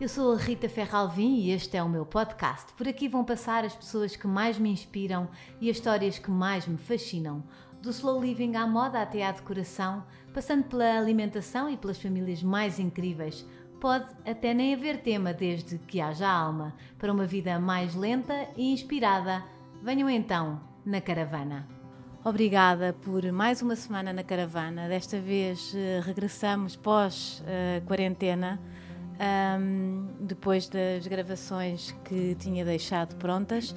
Eu sou a Rita Ferralvim e este é o meu podcast. Por aqui vão passar as pessoas que mais me inspiram e as histórias que mais me fascinam. Do slow living à moda até à decoração, passando pela alimentação e pelas famílias mais incríveis. Pode até nem haver tema desde que haja alma para uma vida mais lenta e inspirada. Venham então na caravana. Obrigada por mais uma semana na caravana. Desta vez eh, regressamos pós-quarentena, um, depois das gravações que tinha deixado prontas.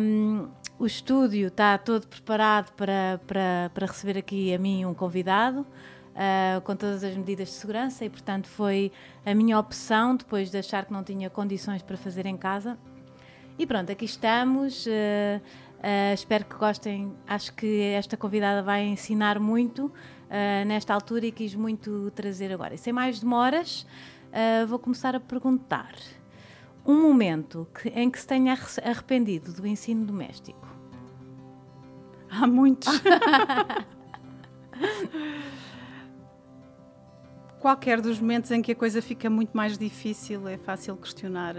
Um, o estúdio está todo preparado para, para, para receber aqui a mim um convidado. Uh, com todas as medidas de segurança e, portanto, foi a minha opção depois de achar que não tinha condições para fazer em casa. E pronto, aqui estamos. Uh, Uh, espero que gostem. Acho que esta convidada vai ensinar muito nesta altura e quis muito trazer agora. E sem mais demoras, uh, vou começar a perguntar: um momento que, em que se tenha arrependido do ensino doméstico? Há muitos. Qualquer dos momentos em que a coisa fica muito mais difícil, é fácil questionar: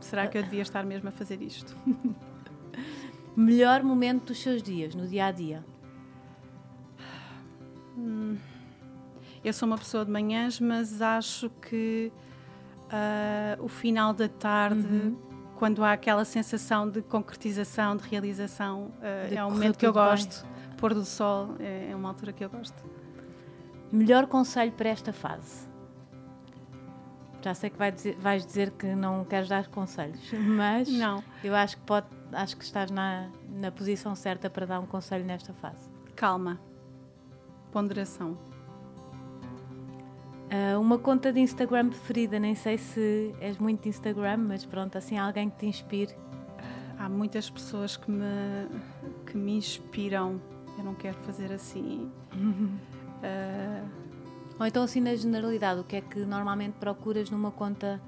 será que eu devia estar mesmo a fazer isto? Melhor momento dos seus dias, no dia a dia? Hum, eu sou uma pessoa de manhãs, mas acho que uh, o final da tarde, uhum. quando há aquela sensação de concretização, de realização, uh, de é um momento que eu gosto. Bem. Pôr do sol é, é uma altura que eu gosto. Melhor conselho para esta fase? Já sei que vai dizer, vais dizer que não queres dar conselhos, mas não. eu acho que, pode, acho que estás na, na posição certa para dar um conselho nesta fase. Calma. Ponderação. Uh, uma conta de Instagram preferida, nem sei se és muito de Instagram, mas pronto, assim alguém que te inspire. Há muitas pessoas que me, que me inspiram. Eu não quero fazer assim. uh, Ou então, assim, na generalidade, o que é que normalmente procuras numa conta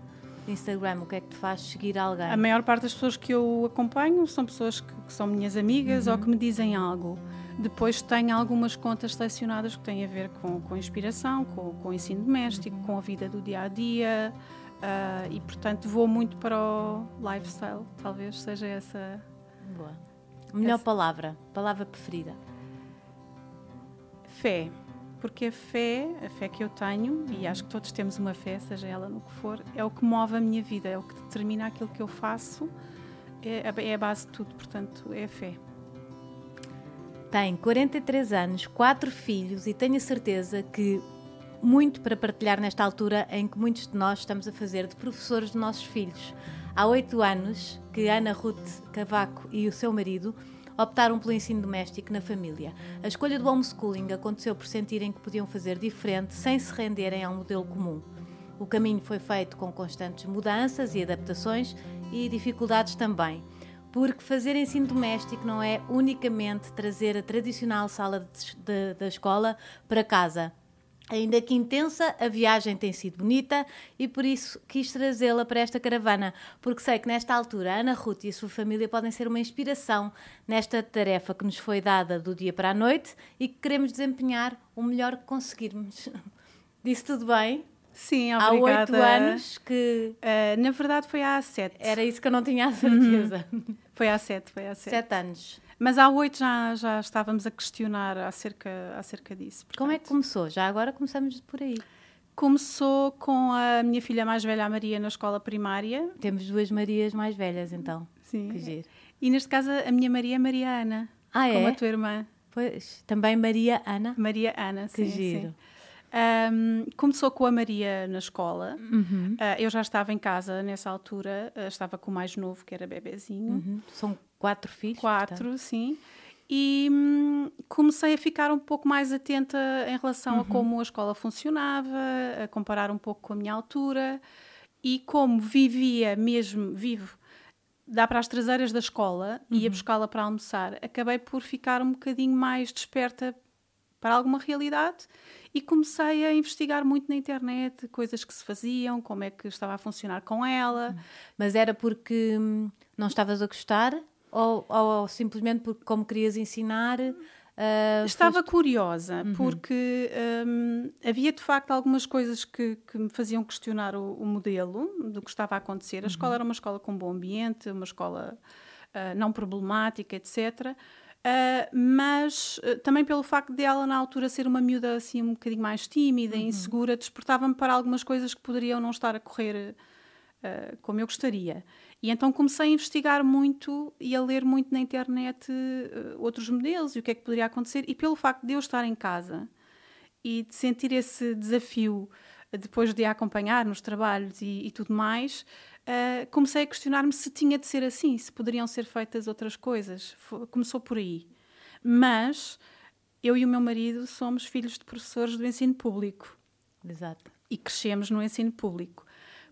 de Instagram? O que é que te faz seguir alguém? A maior parte das pessoas que eu acompanho são pessoas que, que são minhas amigas uhum. ou que me dizem algo. Depois tenho algumas contas selecionadas que têm a ver com, com inspiração, com, com o ensino doméstico, com a vida do dia a dia. Uh, e portanto vou muito para o lifestyle, talvez seja essa. Boa. Melhor essa... palavra, palavra preferida? Fé porque a fé, a fé que eu tenho, e acho que todos temos uma fé, seja ela no que for, é o que move a minha vida, é o que determina aquilo que eu faço, é, é a base de tudo, portanto, é a fé. Tem 43 anos, quatro filhos e tenho a certeza que muito para partilhar nesta altura em que muitos de nós estamos a fazer de professores de nossos filhos. Há oito anos que Ana Ruth Cavaco e o seu marido optaram pelo ensino doméstico na família. A escolha do homeschooling aconteceu por sentirem que podiam fazer diferente sem se renderem a um modelo comum. O caminho foi feito com constantes mudanças e adaptações e dificuldades também, porque fazer ensino doméstico não é unicamente trazer a tradicional sala da escola para casa Ainda que intensa, a viagem tem sido bonita e por isso quis trazê-la para esta caravana, porque sei que nesta altura a Ana Ruth e a sua família podem ser uma inspiração nesta tarefa que nos foi dada do dia para a noite e que queremos desempenhar o melhor que conseguirmos. Disse tudo bem? Sim, obrigada. Há oito anos que. Uh, na verdade, foi há sete. Era isso que eu não tinha a certeza. Uhum. Foi há sete, foi há sete. Sete anos. Mas há oito já, já estávamos a questionar acerca, acerca disso. Portanto. Como é que começou? Já agora começamos por aí. Começou com a minha filha mais velha, a Maria, na escola primária. Temos duas Marias mais velhas, então. Sim. Que giro. E neste caso, a minha Maria é Maria Ana. Ah, é? Como a tua irmã. Pois, também Maria Ana. Maria Ana, que sim. giro. Sim. Um, começou com a Maria na escola. Uhum. Uh, eu já estava em casa nessa altura, uh, estava com o mais novo, que era bebezinho. Uhum. São quatro filhos? Quatro, portanto. sim. E hum, comecei a ficar um pouco mais atenta em relação uhum. a como a escola funcionava, a comparar um pouco com a minha altura e como vivia mesmo, vivo, dá para as traseiras da escola e ia uhum. buscá-la para almoçar. Acabei por ficar um bocadinho mais desperta para alguma realidade e comecei a investigar muito na internet coisas que se faziam, como é que estava a funcionar com ela. Mas era porque hum, não estavas a gostar ou, ou simplesmente porque, como querias ensinar, Uh, Estava foste... curiosa, uhum. porque um, havia de facto algumas coisas que, que me faziam questionar o, o, modelo do que estava a acontecer. A uhum. escola era uma escola com bom ambiente, uma escola uh, não problemática, etc. Uh, mas uh, também pelo facto de ela na altura ser uma miúda assim um bocadinho mais tímida, uhum. insegura, despertava-me para algumas coisas que poderiam não estar a correr uh, como eu gostaria. E então comecei a investigar muito e a ler muito na internet outros modelos e o que é que poderia acontecer. E pelo facto de eu estar em casa e de sentir esse desafio depois de a acompanhar nos trabalhos e, e tudo mais, uh, comecei a questionar-me se tinha de ser assim, se poderiam ser feitas outras coisas. Foi, começou por aí. Mas eu e o meu marido somos filhos de professores do ensino público. Exato. E crescemos no ensino público.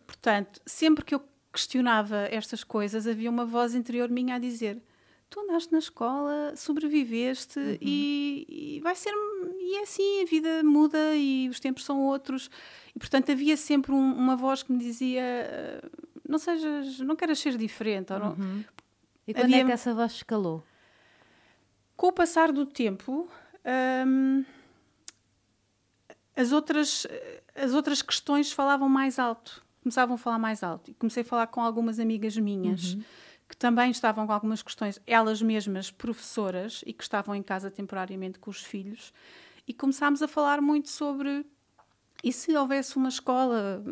Portanto, sempre que eu questionava estas coisas, havia uma voz interior minha a dizer: Tu andaste na escola, sobreviveste uhum. e, e, vai ser. E é assim, a vida muda e os tempos são outros. E portanto havia sempre um, uma voz que me dizia: não sejas, não queres ser diferente. Ou não... Uhum. E quando é Havia... é que essa voz escalou? Com o passar do tempo, hum, as, outras, as outras questões falavam mais alto, começavam a falar mais alto. E comecei a falar com algumas amigas minhas. Uhum. Que também estavam com algumas questões, elas mesmas professoras e que estavam em casa temporariamente com os filhos, e começámos a falar muito sobre e se houvesse uma escola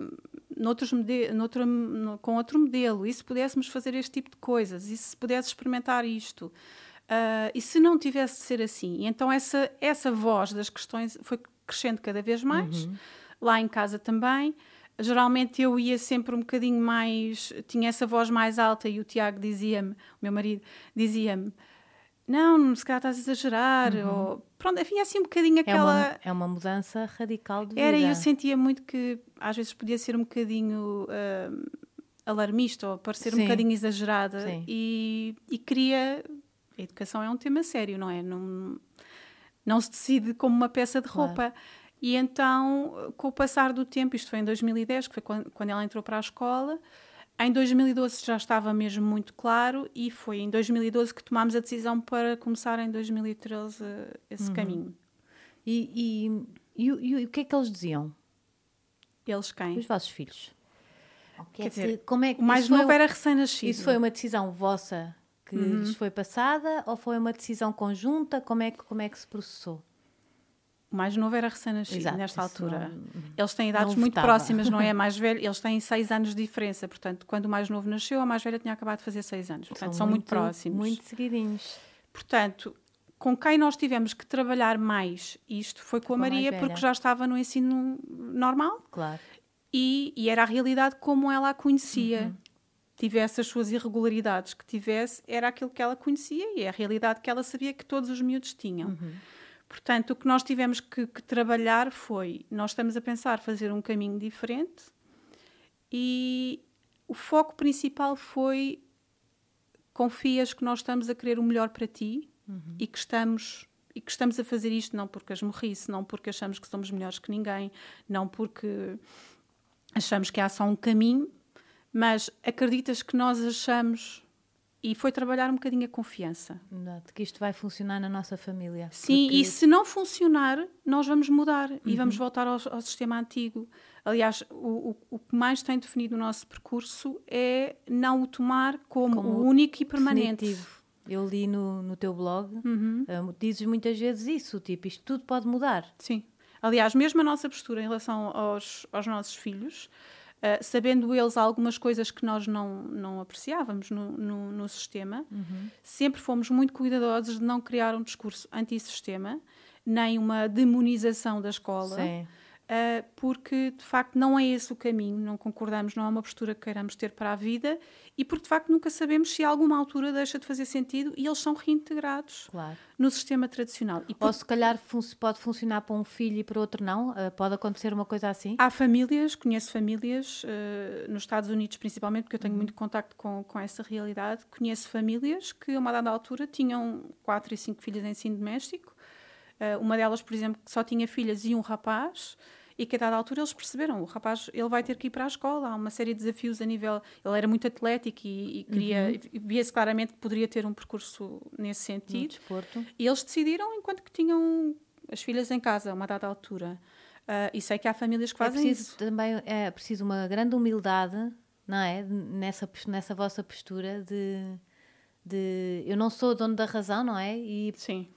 noutros noutro, no, com outro modelo, e se pudéssemos fazer este tipo de coisas, e se pudesse experimentar isto, uh, e se não tivesse de ser assim. E então essa, essa voz das questões foi crescendo cada vez mais, uhum. lá em casa também. Geralmente eu ia sempre um bocadinho mais, tinha essa voz mais alta e o Tiago dizia-me, o meu marido dizia-me, não, se calhar estás a exagerar, uhum. ou pronto, enfim, assim um bocadinho aquela. É uma, é uma mudança radical de vida. Era, e eu sentia muito que às vezes podia ser um bocadinho uh, alarmista ou parecer Sim. um bocadinho exagerada e, e queria. A educação é um tema sério, não é? Não, não se decide como uma peça de roupa. Claro. E então, com o passar do tempo, isto foi em 2010, que foi quando, quando ela entrou para a escola, em 2012 já estava mesmo muito claro e foi em 2012 que tomámos a decisão para começar em 2013 esse uhum. caminho. E, e, e, e, o que é que eles diziam? Eles quem? Os vossos filhos. Quer dizer, como é que o mais novo era recém-nascido. Isso foi uma decisão vossa que uhum. lhes foi passada ou foi uma decisão conjunta? Como é que, como é que se processou? O mais novo era recém-nascido nesta altura. Não, eles têm idades muito próximas, não é? Mais velho, eles têm seis anos de diferença. Portanto, quando o mais novo nasceu, a mais velha tinha acabado de fazer seis anos. Portanto, são, são muito, muito, próximos. Muito seguidinhos. Portanto, com quem nós tivemos que trabalhar mais isto foi com, com a Maria, porque já estava no ensino normal. Claro. E, e era a realidade como ela a conhecia. Uhum. Tivesse as suas irregularidades que tivesse, era aquilo que ela conhecia e é a realidade que ela sabia que todos os miúdos tinham. Uhum. Portanto, o que nós tivemos que, que, trabalhar foi: nós estamos a pensar fazer um caminho diferente e o foco principal foi confias que nós estamos a querer o melhor para ti uhum. e que estamos e que estamos a fazer isto não porque as morrisse, não porque achamos que somos melhores que ninguém, não porque achamos que há só um caminho, mas acreditas que nós achamos e foi trabalhar um bocadinho a confiança. De que isto vai funcionar na nossa família. Sim, porque... e se não funcionar, nós vamos mudar uhum. e vamos voltar ao, ao, sistema antigo. Aliás, o, o, o, que mais tem definido o nosso percurso é não o tomar como, como o único e permanente. Definitivo. Eu li no, no teu blog, uhum. um, dizes muitas vezes isso, tipo, isto tudo pode mudar. Sim. Aliás, mesmo a nossa postura em relação aos, aos nossos filhos, Uh, sabendo eles algumas coisas que nós não, não apreciávamos no, no, no sistema, uhum. sempre fomos muito cuidadosos de não criar um discurso antissistema, nem uma demonização da escola. Sim uh, porque de facto não é esse o caminho, não concordamos, não é uma postura que queiramos ter para a vida e porque de facto nunca sabemos se a alguma altura deixa de fazer sentido e eles são reintegrados claro. no sistema tradicional. E por... Ou se calhar fun pode funcionar para um filho e para outro não? Uh, pode acontecer uma coisa assim? Há famílias, conheço famílias, uh, nos Estados Unidos principalmente, porque eu tenho uhum. muito contacto com, com essa realidade, conheço famílias que a uma dada altura tinham quatro e cinco filhas em ensino doméstico, uma delas, por exemplo, que só tinha filhas e um rapaz, e que a dada altura eles perceberam, o rapaz ele vai ter que ir para a escola, há uma série de desafios a nível, ele era muito atlético e, e queria, uhum. via-se claramente que poderia ter um percurso nesse sentido. E eles decidiram, enquanto que tinham as filhas em casa, a uma dada altura. Uh, e sei que há famílias que é fazem é isso. Também é preciso uma grande humildade, não é? Nessa, nessa vossa postura de, de eu não sou dono da razão, não é? E Sim.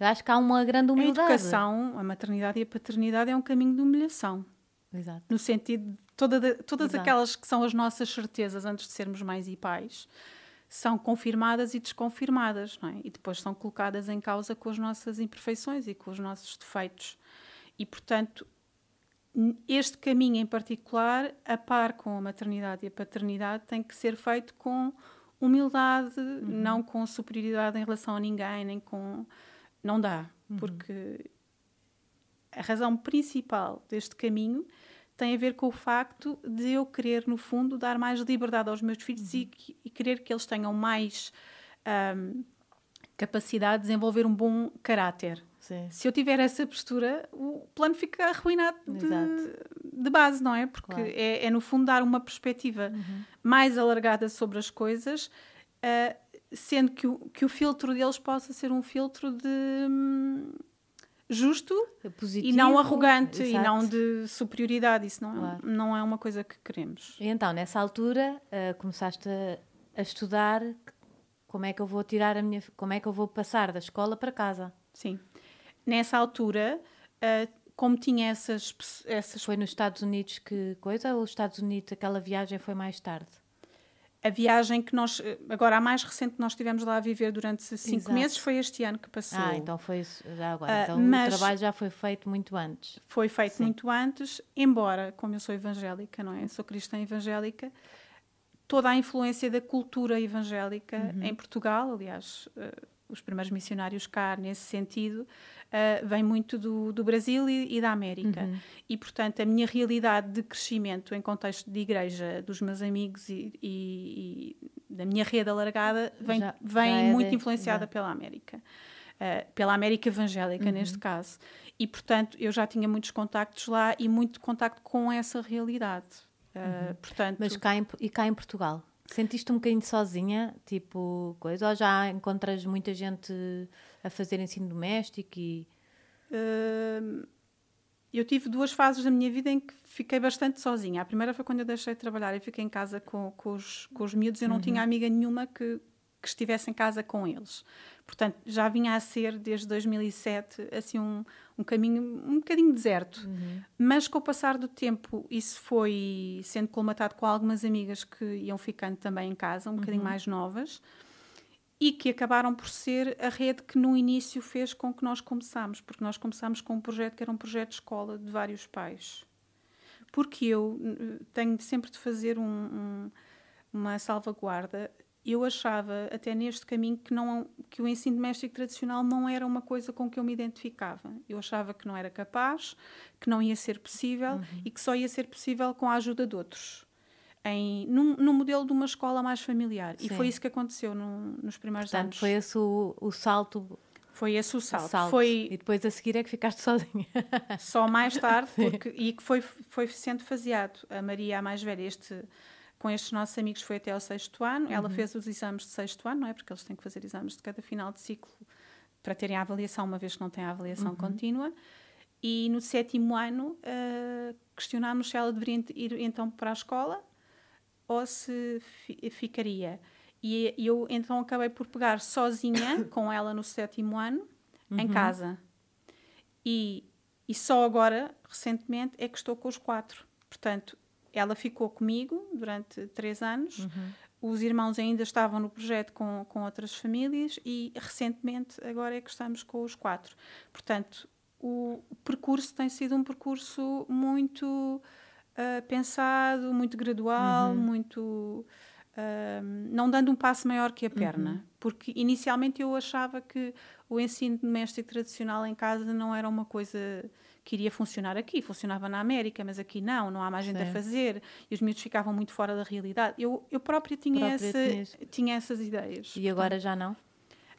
Eu acho que há uma grande humildade. A educação, a maternidade e a paternidade é um caminho de humilhação. Exato. No sentido de toda, todas Exato. aquelas que são as nossas certezas antes de sermos mães e pais são confirmadas e desconfirmadas, não é? E depois são colocadas em causa com as nossas imperfeições e com os nossos defeitos. E, portanto, este caminho em particular, a par com a maternidade e a paternidade, tem que ser feito com humildade, uhum. não com superioridade em relação a ninguém, nem com não dá, uhum. porque a razão principal deste caminho tem a ver com o facto de eu querer, no fundo, dar mais liberdade aos meus filhos uhum. e, e, querer que eles tenham mais um, capacidade de desenvolver um bom caráter. Sim. Se eu tiver essa postura, o plano fica arruinado de, de base, não é? Porque claro. é, é, no fundo, dar uma perspectiva uhum. mais alargada sobre as coisas. Uh, sendo que o, que o filtro deles possa ser um filtro de hum, justo Positivo, e não arrogante exato. e não de superioridade. Isso não, é claro. é, não é uma coisa que queremos. E então, nessa altura, uh, começaste a, a, estudar como é que eu vou tirar a minha. como é que eu vou passar da escola para casa. Sim. Nessa altura. Uh, como tinha essas, essas. Foi nos Estados Unidos que coisa? Ou os Estados Unidos, aquela viagem foi mais tarde? A viagem que nós, agora a mais recente que nós estivemos lá a viver durante cinco Exato. meses foi este ano que passou. Ah, então foi já agora. Uh, então o trabalho já foi feito muito antes. Foi feito Sim. muito antes, embora, como eu sou evangélica, não é? Sou cristã evangélica, toda a influência da cultura evangélica uhum. em Portugal, aliás, uh, os primeiros missionários cá nesse sentido, uh, vem muito do, do Brasil e, e, da América. Uhum. E, portanto, a minha realidade de crescimento em contexto de igreja, dos meus amigos e, e, e da minha rede alargada, vem, já, vem já é muito de, influenciada já. pela América. Uh, pela América evangélica, uhum. neste caso. E, portanto, eu já tinha muitos contactos lá e muito contacto com essa realidade. Uh, uhum. portanto, Mas cá em, e cá em Portugal? Sentiste um bocadinho sozinha, tipo, coisa? Ou já encontras muita gente a fazer ensino doméstico e... Uh, eu tive duas fases da minha vida em que fiquei bastante sozinha. A primeira foi quando eu deixei de trabalhar e fiquei em casa com, com, os, com os miúdos. Eu não uhum. tinha amiga nenhuma que, que estivesse em casa com eles. Portanto, já vinha a ser, desde 2007, assim um, um caminho um bocadinho deserto. Uhum. Mas com o passar do tempo, isso foi sendo colmatado com algumas amigas que iam ficando também em casa, um uhum. bocadinho mais novas, e que acabaram por ser a rede que no início fez com que nós começámos, porque nós começámos com um projeto que era um projeto de escola de vários pais. Porque eu tenho sempre de fazer um, um, uma salvaguarda eu achava até neste caminho que não que o ensino doméstico tradicional não era uma coisa com que eu me identificava. Eu achava que não era capaz, que não ia ser possível uhum. e que só ia ser possível com a ajuda de outros. Em, num, num modelo de uma escola mais familiar. Sim. E foi isso que aconteceu no, nos primeiros Portanto, anos. Foi esse o, o salto foi esse o salto. o salto. Foi... E depois a seguir é que ficaste sozinha. Só mais tarde, porque, e que foi, foi sendo faseado. A Maria, a mais velha, este com estes nossos amigos foi até ao sexto ano. Uhum. Ela fez os exames de sexto ano, não é? Porque eles têm que fazer exames de cada final de ciclo para terem a avaliação, uma vez que não têm a avaliação uhum. contínua. E no sétimo ano uh, questionámos se ela deveria ir então para a escola ou se fi ficaria. E eu então acabei por pegar sozinha com ela no sétimo ano, uhum. em casa. E, e só agora, recentemente, é que estou com os quatro. Portanto, ela ficou comigo durante três anos. Uhum. Os irmãos ainda estavam no projeto com, com outras famílias e recentemente agora é que estamos com os quatro. Portanto, o, percurso tem sido um percurso muito uh, pensado, muito gradual, uhum. muito. Uh, não dando um passo maior que a perna, uhum. porque inicialmente eu achava que o ensino doméstico tradicional em casa não era uma coisa que iria funcionar aqui, funcionava na América, mas aqui não, não há mais gente Sim. a fazer, e os miúdos ficavam muito fora da realidade. Eu, eu própria tinha, própria essa, tinha essas ideias. E agora já não?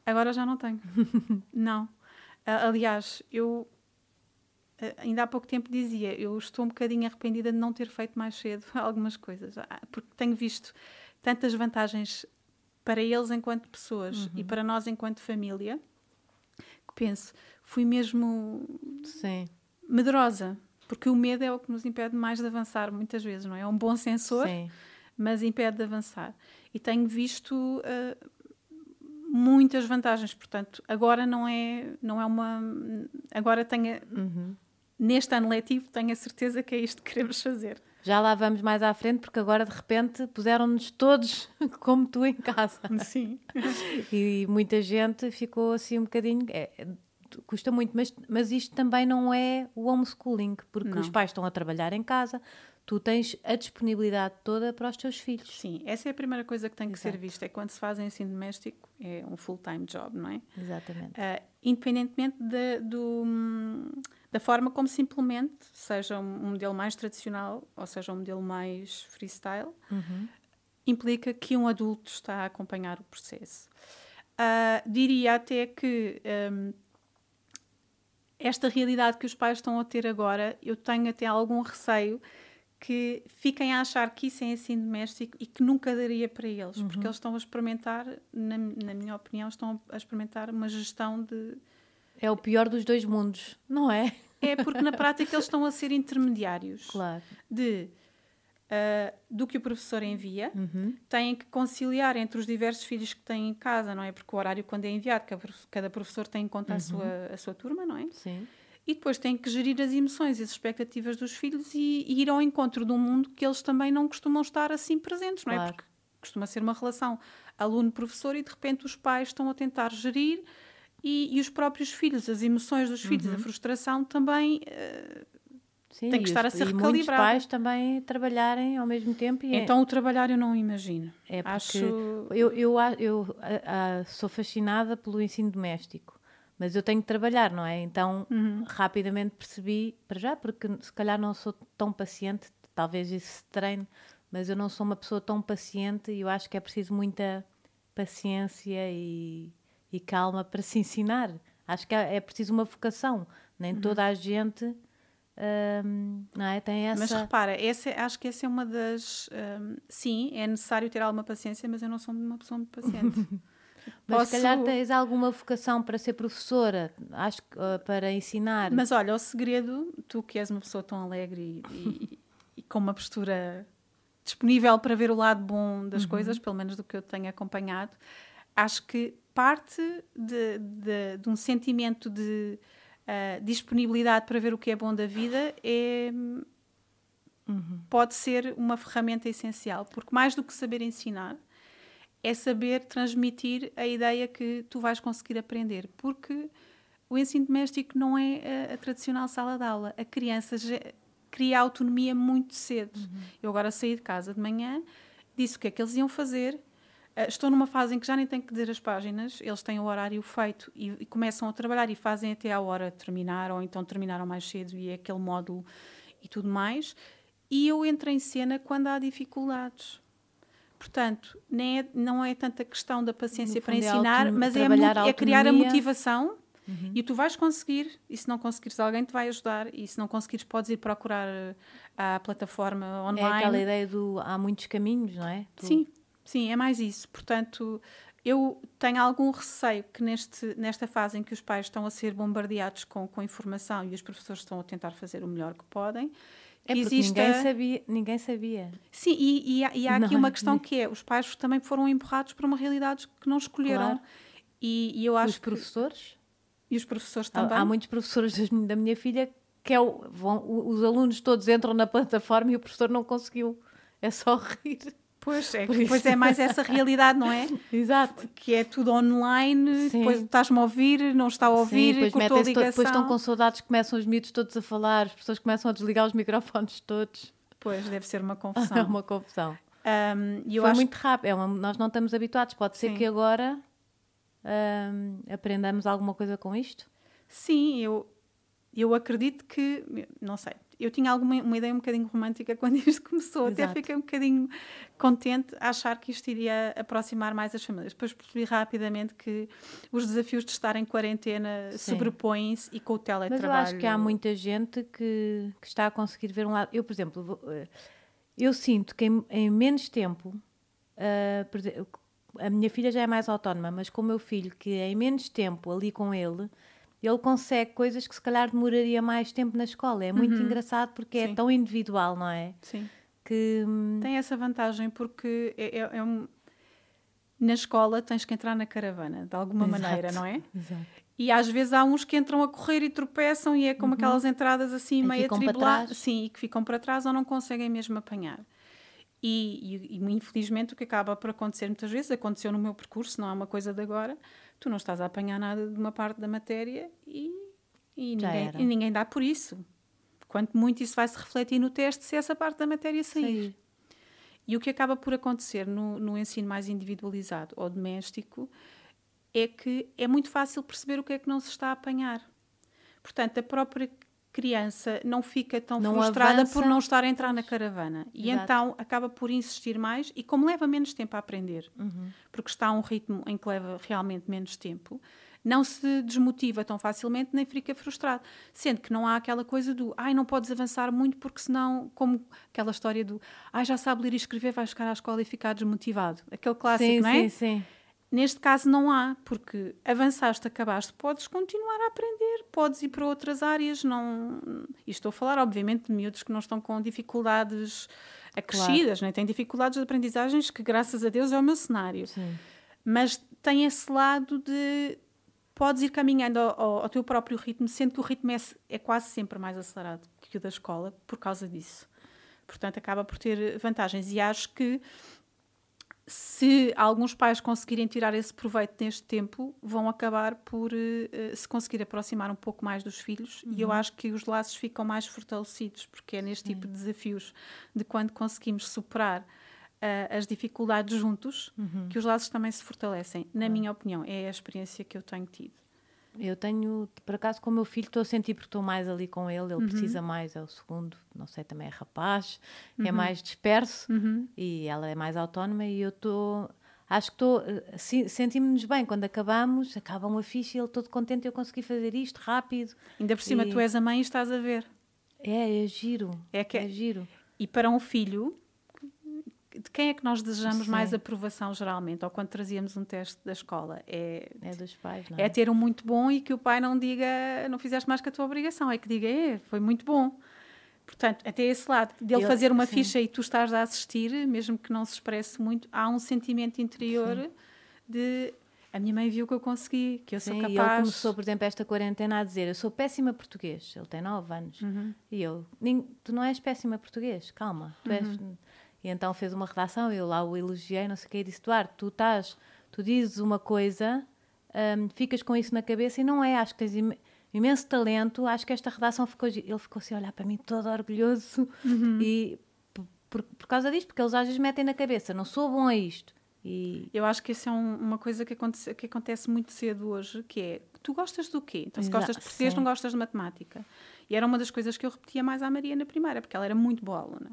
Agora já não tenho. não. aliás, eu ainda há pouco tempo dizia, eu estou um bocadinho arrependida de não ter feito mais cedo algumas coisas, ah, porque tenho visto tantas vantagens para eles enquanto pessoas uhum. e para nós enquanto família, que penso, fui mesmo Sim. Medrosa, porque o medo é o que nos impede mais de avançar muitas vezes, não é? É um bom sensor, Sim. mas impede de avançar. E tenho visto uh, muitas vantagens, portanto, agora não é, não é uma. Agora tenho. Uhum. Neste ano letivo, tenho a certeza que é isto que queremos fazer. Já lá vamos mais à frente, porque agora de repente puseram-nos todos como tu em casa. Sim. e muita gente ficou assim um bocadinho. É, custa muito, mas, mas isto também não é o homeschooling, porque não. os pais estão a trabalhar em casa, tu tens a disponibilidade toda para os teus filhos. Sim, essa é a primeira coisa que tem que Exato. ser vista. É quando se faz ensino doméstico, é um full-time job, não é? Exatamente. Uh, independentemente de, do, da forma como se implemente, seja um modelo mais tradicional ou seja um modelo mais freestyle, uhum. implica que um adulto está a acompanhar o processo. Uh, diria até que um, esta realidade que os pais estão a ter agora, eu tenho até algum receio que fiquem a achar que isso é ensino doméstico e que nunca daria para eles, uhum. porque eles estão a experimentar, na, na, minha opinião, estão a experimentar uma gestão de. É o pior dos dois mundos, não é? É porque na prática eles estão a ser intermediários claro. de uh, do que o professor envia, uhum. têm que conciliar entre os diversos filhos que têm em casa, não é? Porque o horário, quando é enviado, cada professor tem em conta uhum. a, sua, a sua turma, não é? Sim. E depois têm que gerir as emoções e as expectativas dos filhos e, e ir ao encontro de um mundo que eles também não costumam estar assim presentes, não é? Porque costuma ser uma relação aluno-professor e de repente os pais estão a tentar gerir e, e os próprios filhos, as emoções dos filhos, uhum. a frustração também uh, Sim, tem que estar os, a ser e recalibrado. muitos pais também trabalharem ao mesmo tempo. É então é... o trabalhar eu não imagino. É porque Acho... eu, eu, eu, eu sou fascinada pelo ensino doméstico, mas eu tenho que trabalhar, não é? Então uhum. rapidamente percebi, para já, porque se calhar não sou tão paciente, talvez isso se treine, mas eu não sou uma pessoa tão paciente e eu acho que é preciso muita paciência e, e calma para se ensinar. Acho que é, é preciso uma vocação. Nem uhum. toda a gente um, não é? Tem essa... Mas repara, essa, acho que essa é uma das. Um, sim, é necessário ter alguma paciência, mas eu não sou uma pessoa muito paciente. mas Posso... se calhar tens alguma vocação para ser professora, acho uh, para ensinar. Mas olha, o segredo, tu que és uma pessoa tão alegre e, e, e com uma postura disponível para ver o lado bom das uhum. coisas, pelo menos do que eu tenho acompanhado, acho que parte de, de, de um sentimento de uh, disponibilidade para ver o que é bom da vida é uhum. pode ser uma ferramenta essencial, porque mais do que saber ensinar é saber transmitir a ideia que tu vais conseguir aprender, porque o ensino doméstico não é a, a tradicional sala de aula. A criança cria autonomia muito cedo. Uhum. Eu agora saí de casa de manhã, disse o que é que eles iam fazer, estou numa fase em que já nem tenho que dizer as páginas, eles têm o horário feito e, e, começam a trabalhar e fazem até à hora de terminar, ou então terminaram mais cedo e é aquele módulo e tudo mais. E eu entro em cena quando há dificuldades. Portanto, nem é, não é tanta questão da paciência para é ensinar, é mas é, é, criar a motivação uhum. e tu vais conseguir. E se não conseguires, alguém te vai ajudar. E se não conseguires, podes ir procurar a plataforma online. É aquela ideia do há muitos caminhos, não é? Tu... Sim, Sim, é mais isso. Portanto, eu tenho algum receio que neste, nesta fase em que os pais estão a ser bombardeados com, com informação e os professores estão a tentar fazer o melhor que podem. É porque exista... ninguém, sabia, ninguém sabia. Sim, e, e há, e há aqui uma questão que é: os pais também foram empurrados para uma realidade que não escolheram. Claro. E, e, eu acho os professores? Que... E os professores também. Há, há muitos professores da minha filha que é o, vão, os alunos todos entram na plataforma e o professor não conseguiu. É só rir. Pois é, pois é mais essa realidade, não é? Exato. Que é tudo online, Sim. depois estás-me a ouvir, não está a ouvir, Sim, depois, a ligação. depois estão com saudades, começam os miúdos todos a falar, as pessoas começam a desligar os microfones todos. Pois, deve ser uma confusão. é uma confusão. Um, Foi acho... muito rápido, é uma, nós não estamos habituados, pode ser Sim. que agora um, aprendamos alguma coisa com isto? Sim, eu, eu acredito que, não sei, eu tinha alguma uma ideia um bocadinho romântica quando isto começou, Exato. até fiquei um bocadinho contente a achar que isto iria aproximar mais as famílias. Depois percebi rapidamente que os desafios de estar em quarentena sobrepõem-se e com o teletrabalho. Mas eu acho que há muita gente que, que está a conseguir ver um lado. Eu, por exemplo, eh, eu sinto que em, em menos tempo, uh, a minha filha já é mais autónoma, mas com o meu filho, que em menos tempo ali com ele, ele consegue coisas que se calhar demoraria mais tempo na escola. É muito uhum. engraçado porque é Sim. é tão individual, não é? Sim. Que... Hum, Tem essa vantagem porque é, é, é um... na escola tens que entrar na caravana, de alguma Exato. maneira, não é? Exato. E às vezes há uns que entram a correr e tropeçam e é como uhum. aquelas entradas assim meio atribuladas. Sim, e que ficam para trás ou não conseguem mesmo apanhar. E, e, e, infelizmente o que acaba por acontecer muitas vezes, aconteceu no meu percurso, não é uma coisa de agora, tu não estás a apanhar nada de uma parte da matéria e, e, ninguém, e ninguém, dá por isso. Quanto muito isso vai se refletir no teste se essa parte da matéria sair. Sim. E o que acaba por acontecer no, no ensino mais individualizado ou doméstico é que é muito fácil perceber o que é que não se está a apanhar. Portanto, a própria criança não fica tão não frustrada avança. por não estar a entrar na caravana. E Exato. então acaba por insistir mais e como leva menos tempo a aprender, uhum. porque está a um ritmo em que leva realmente menos tempo, não se desmotiva tão facilmente nem fica frustrado. Sendo que não há aquela coisa do ai, não podes avançar muito porque senão, como aquela história do ai, já sabe ler e escrever, vais ficar à escola e ficar desmotivado. Aquele clássico, sim, não é? Sim, sim. Neste caso não há, porque avançaste, acabaste, podes continuar a aprender, podes ir para outras áreas, não... E estou a falar, obviamente, de miúdos que não estão com dificuldades acrescidas, claro. né? têm dificuldades de aprendizagens que, graças a Deus, é o meu cenário. Sim. Mas tem esse lado de podes ir caminhando ao, ao, teu próprio ritmo, sendo que o ritmo é, é quase sempre mais acelerado que o da escola, por causa disso. Portanto, acaba por ter vantagens. E acho que se alguns pais conseguirem tirar esse proveito neste tempo, vão acabar por uh, se conseguir aproximar um pouco mais dos filhos uhum. e eu uhum. acho que os laços ficam mais fortalecidos, porque é neste Sim. tipo de desafios de quando conseguimos superar uh, as dificuldades juntos uhum. que os laços também se fortalecem. Na uhum. minha opinião, é a experiência que eu tenho tido. Eu tenho, por acaso, com o meu filho, estou a sentir porque estou mais ali com ele, ele uhum. precisa mais, é o segundo, não sei, também é rapaz, é uhum. é mais disperso uhum. e ela é mais autónoma e eu estou. Acho que estou. Sentimos-nos bem quando acabamos, acabam a ficha e ele todo contente eu consegui fazer isto rápido. Ainda por cima, e... tu és a mãe e estás a ver. É, é giro. É, que... é giro. E para um filho, de quem é que nós desejamos Sim. mais aprovação geralmente? Ou quando trazíamos um teste da escola? É, é dos pais, não é? É ter um muito bom e que o pai não diga não fizeste mais que a tua obrigação, é que diga é, foi muito bom. Portanto, até esse lado, dele fazer uma sim. ficha e tu estás a assistir, mesmo que não se expresse muito, há um sentimento interior sim. de a minha mãe viu que eu consegui, que eu Sim, sou capaz. E ele começou, por exemplo, esta quarentena a dizer: Eu sou péssima português. Ele tem 9 anos. Uhum. E eu: Tu não és péssima português, calma. Tu és uhum. E então fez uma redação, eu lá o elogiei, não sei o que, e disse: Duarte, tu estás, tu dizes uma coisa, um, ficas com isso na cabeça e não é, acho que tens im imenso talento, acho que esta redação ficou. Ele ficou assim a olhar para mim todo orgulhoso uhum. e por, por causa disto, porque eles às vezes metem na cabeça: não sou bom a isto. E... Eu acho que isso é um, uma coisa que acontece, que acontece muito cedo hoje, que é tu gostas do quê? Então, se Exato, gostas de português, sim. não gostas de matemática. E era uma das coisas que eu repetia mais à Maria na primeira, porque ela era muito boa aluna.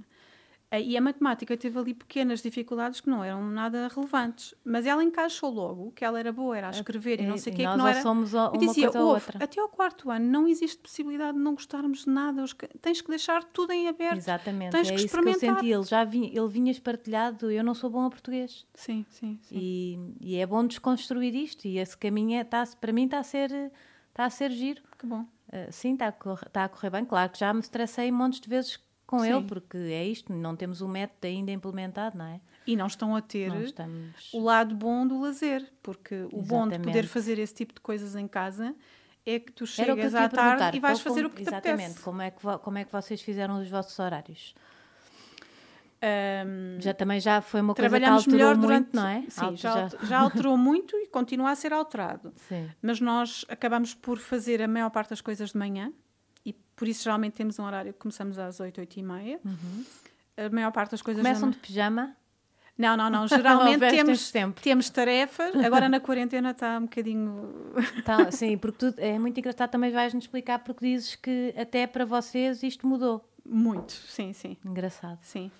E a matemática teve ali pequenas dificuldades que não eram nada relevantes, mas ela encaixou logo que ela era boa, era a escrever e não sei o que, que não era. somos uma eu dizia, coisa ou outra. Até ao quarto ano não existe possibilidade de não gostarmos de nada, tens que deixar tudo em aberto. Exatamente, tens é que isso que eu senti. Ele já vinha, ele vinha espartilhado, eu não sou bom a português. Sim, sim, sim. E, e é bom desconstruir isto e esse caminho é, tá, para mim está a ser está a ser giro. Que bom. Uh, sim, está a, correr, tá a correr bem. Claro que já me estressei montes de vezes com Sim. ele, porque é isto, não temos o um método ainda implementado, não é? E não estão a ter estamos... o lado bom do lazer, porque o Exatamente. bom de poder fazer esse tipo de coisas em casa é que tu chegas que à tarde e vais fazer como, o que Exatamente. te apetece. Como é, que, como é que vocês fizeram os vossos horários? Um, já também já foi uma coisa que alterou melhor durante, muito, não é? Sim, já, já... já alterou muito e continua a ser alterado. Sim. Mas nós acabamos por fazer a maior parte das coisas de manhã por isso geralmente temos um horário que começamos às 8, 8 e meia. Uhum. A maior parte das coisas... Começam de pijama? Não, não, não. Geralmente temos, temos tarefas. Agora na quarentena está um bocadinho. Tá, sim, porque tu, é muito engraçado também vais-nos explicar porque dizes que até para vocês isto mudou. Muito, sim, sim. Engraçado. Sim.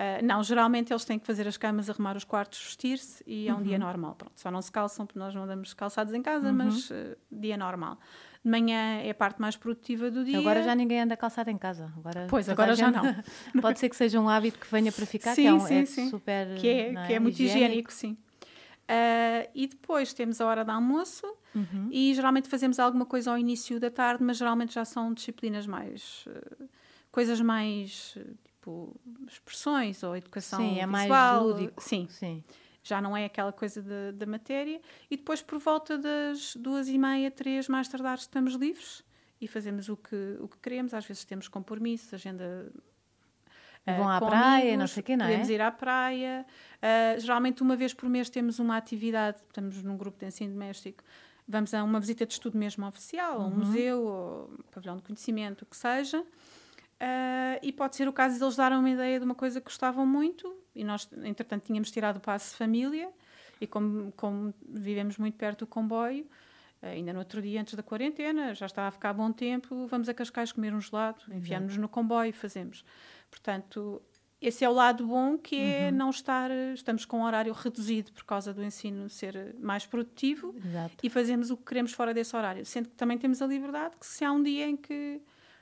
Uh, não, geralmente eles têm que fazer as camas, arrumar os quartos, vestir-se e é um uhum. dia normal. Pronto, só não se calçam porque nós não damos calçados em casa, uhum. mas uh, dia normal. De manhã é a parte mais produtiva do dia. Agora já ninguém anda calçado em casa. Agora, pois, agora já não. Pode ser que seja um hábito que venha para ficar, sim, que é, um, sim, é sim. super. Que é, é? que é muito higiênico, higiênico sim. Uh, e depois temos a hora de almoço uhum. e geralmente fazemos alguma coisa ao início da tarde, mas geralmente já são disciplinas mais. Uh, coisas mais. Tipo, expressões ou educação Sim, é visual. mais lúdico. Sim. Sim já não é aquela coisa da matéria. E depois, por volta das duas e meia, três, mais tardar, estamos livres e fazemos o que, o que queremos. Às vezes temos compromissos, agenda. Vão à praia, amigos, não sei o quê, não podemos é? Podemos ir à praia. Uh, geralmente, uma vez por mês, temos uma atividade, estamos num grupo de ensino doméstico, vamos a uma visita de estudo mesmo oficial, uhum. a um museu, ou um pavilhão de conhecimento, o que seja. Uh, e pode ser o caso de eles darem uma ideia de uma coisa que gostavam muito e nós, entretanto, tínhamos tirado o passe família e como, como vivemos muito perto do comboio, ainda no outro dia antes da quarentena, já estava a ficar bom tempo, vamos a Cascais comer um gelado, enfiamos-nos no comboio e fazemos. Portanto, esse é o lado bom que é uhum. não estar, estamos com um horário reduzido por causa do ensino ser mais produtivo Exato. e fazemos o que queremos fora desse horário. Sendo que também temos a liberdade que se há um dia em que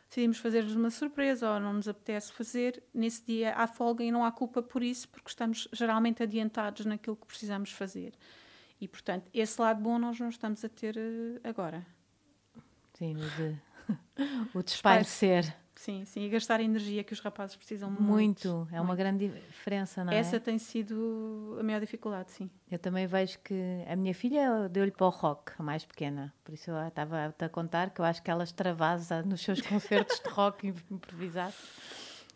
decidimos fazer-lhes uma surpresa ou não nos apetece fazer, nesse dia há folga e não há culpa por isso, porque estamos geralmente adiantados naquilo que precisamos fazer. E, portanto, esse lado bom nós não estamos a ter uh, agora. Sim, o de, o de espairecer. Sim, sim, e gastar a energia que os rapazes precisam muito. Muito, é uma grande diferença, não é? Essa tem sido a maior dificuldade, sim. Eu também vejo que a minha filha deu-lhe para o rock, a mais pequena, por isso eu estava a contar que eu acho que ela extravasa nos seus concertos de rock improvisado.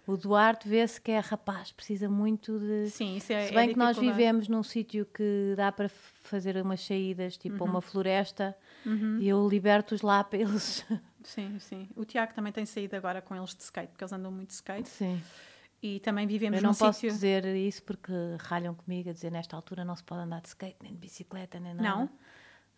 O Duarte vê-se que é rapaz, precisa muito de. Sim, isso é. Se bem é que nós vivemos num sítio que dá para fazer umas saídas, tipo uhum. uma floresta, uhum. e eu liberto-os lá para eles Sim, sim. O Tiago também tem saído agora com eles de skate, porque eles andam muito de skate. Sim. E também vivemos Eu não posso sítio... dizer isso porque ralham comigo a dizer nesta altura não se pode andar de skate, nem de bicicleta, nem nada. Não?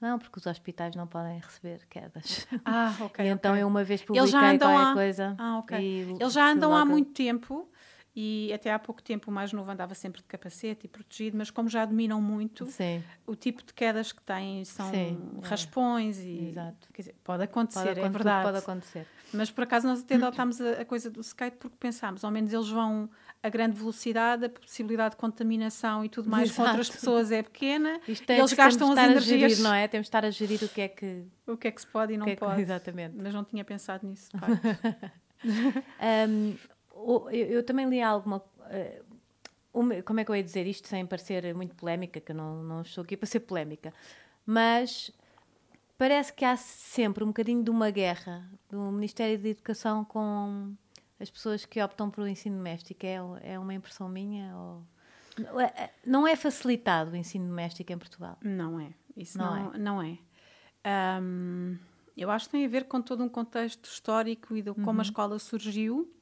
Não, porque os hospitais não podem receber quedas. Ah, ok. e então okay. eu uma vez publiquei qualquer há... coisa. Ah, ok. Eles já andam há muito tempo e até há pouco tempo o mais novo andava sempre de capacete e protegido, mas como já dominam muito, Sim. o tipo de quedas que têm são Sim, é. raspões é. e Exato. Quer dizer, pode acontecer, pode, é verdade. Pode acontecer. Mas por acaso nós até adotámos a, a, coisa do skate porque pensámos, ao menos eles vão a grande velocidade, a possibilidade de contaminação e tudo mais Exato. com outras pessoas é pequena. Isto é, eles gastam as energias, gerir, não é? Temos de estar a gerir o que é que o que é que se pode e não que pode. exatamente. Mas não tinha pensado nisso. um, eu, eu também li alguma. Uma, como é que eu ia dizer isto sem parecer muito polémica, que eu não, não estou aqui para ser polémica, mas parece que há sempre um bocadinho de uma guerra do Ministério da Educação com as pessoas que optam pelo ensino doméstico. É, é uma impressão minha? Ou... Não é facilitado o ensino doméstico em Portugal? Não é. Isso não, não é. Não é. Um, eu acho que tem a ver com todo um contexto histórico e de como uhum. a escola surgiu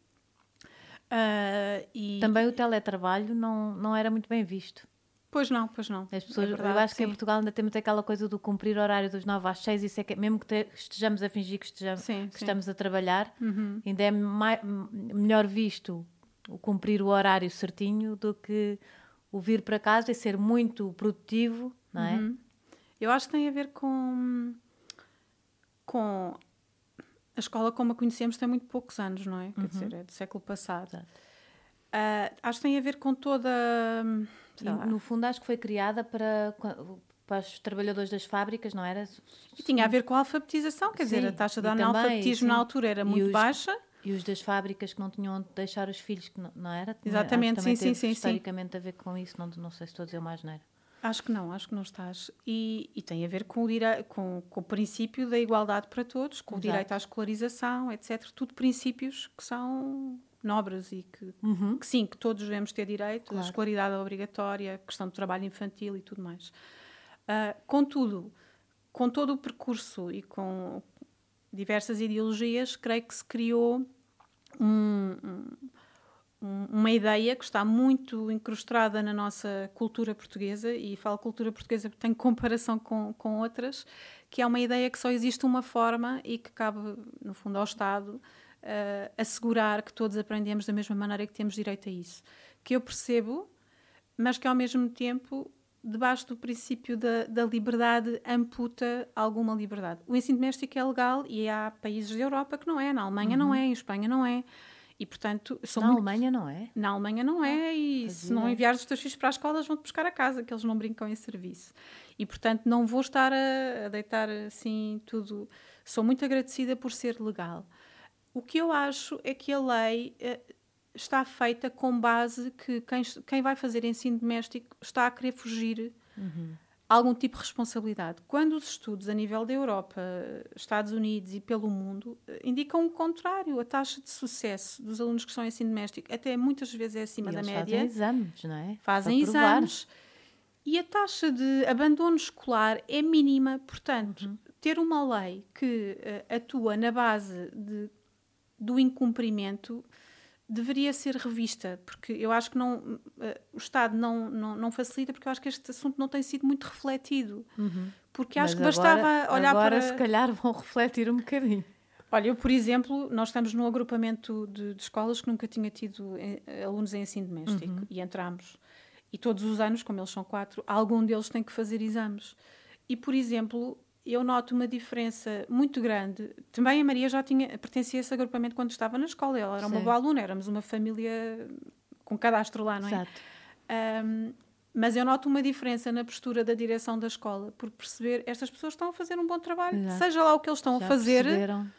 Uh, e... Também o teletrabalho não, não era muito bem visto. Pois não, pois não. As pessoas, é verdade, eu acho sim. que em Portugal ainda temos aquela coisa do cumprir horário dos 9 às 6, isso é que, mesmo que te, estejamos a fingir que, estejamos, sim, que sim. estamos a trabalhar, uhum. ainda é mais, melhor visto o cumprir o horário certinho do que o vir para casa e ser muito produtivo, não é? Uhum. Eu acho que tem a ver com, com a escola como a conhecemos tem muito poucos anos, não é? Quer uhum. dizer, é do século passado. Uh, acho que tem a ver com toda. no fundo, acho que foi criada para, para os trabalhadores das fábricas, não era? E tinha a ver com a alfabetização, quer sim, dizer, a taxa de analfabetismo na altura era muito os, baixa. E os das fábricas que não tinham onde deixar os filhos, que não, não era? Exatamente, sim, sim, sim. Historicamente sim. a ver com isso, não, não sei se estou a dizer mais, não era? Acho que não, acho que não estás. E, e tem a ver com o, dire... com, com, o princípio da igualdade para todos, com Exato. o direito à escolarização, etc. Tudo princípios que são nobres e que, uhum. que sim, que todos devemos ter direito, claro. a escolaridade obrigatória, a questão do trabalho infantil e tudo mais. Uh, contudo, com todo o percurso e com diversas ideologias, creio que se criou um, um uma ideia que está muito incrustada na nossa cultura portuguesa, e falo cultura portuguesa porque tenho comparação com, com outras, que é uma ideia que só existe uma forma e que cabe, no fundo, ao Estado uh, assegurar que todos aprendemos da mesma maneira que temos direito a isso. Que eu percebo, mas que ao mesmo tempo, debaixo do princípio da, da liberdade, amputa alguma liberdade. O ensino doméstico é legal e há países da Europa que não é, na Alemanha uhum. não é, em Espanha não é. E, portanto, na muito... Alemanha não é? Na Alemanha não é, ah, e Fazia. se não enviares os teus filhos para a escola, eles vão-te buscar a casa, que eles não brincam em serviço. E, portanto, não vou estar a, a deitar assim tudo. Sou muito agradecida por ser legal. O que eu acho é que a lei uh, está feita com base que quem, quem vai fazer ensino doméstico está a querer fugir uhum. Algum tipo de responsabilidade. Quando os estudos a nível da Europa, Estados Unidos e pelo mundo uh, indicam o contrário, a taxa de sucesso dos alunos que estão em ensino doméstico até muitas vezes é acima e da média. Fazem exames, não é? Fazem exames. E a taxa de abandono escolar é mínima, portanto, uhum. ter uma lei que uh, atua na base de do incumprimento deveria ser revista, porque eu acho que não, uh, o Estado não, não, não, facilita, porque eu acho que este assunto não tem sido muito refletido. Uhum. Porque Mas acho que bastava agora, olhar agora, para. se calhar, vão refletir um bocadinho. Olha, eu, por exemplo, nós estamos num agrupamento de, de escolas que nunca tinha tido eh, alunos em ensino doméstico uhum. e entramos. E todos os anos, como eles são quatro, algum deles tem que fazer exames. E, por exemplo, eu noto uma diferença muito grande. Também a Maria já tinha pertencia a esse agrupamento quando estava na escola. Ela era Sim. uma boa aluna, éramos uma família com cadastro lá, não é? Exato. Um, mas eu noto uma diferença na postura da direção da escola, por perceber estas pessoas estão a fazer um bom trabalho, Exato. seja lá o que eles estão já a fazer. Perceberam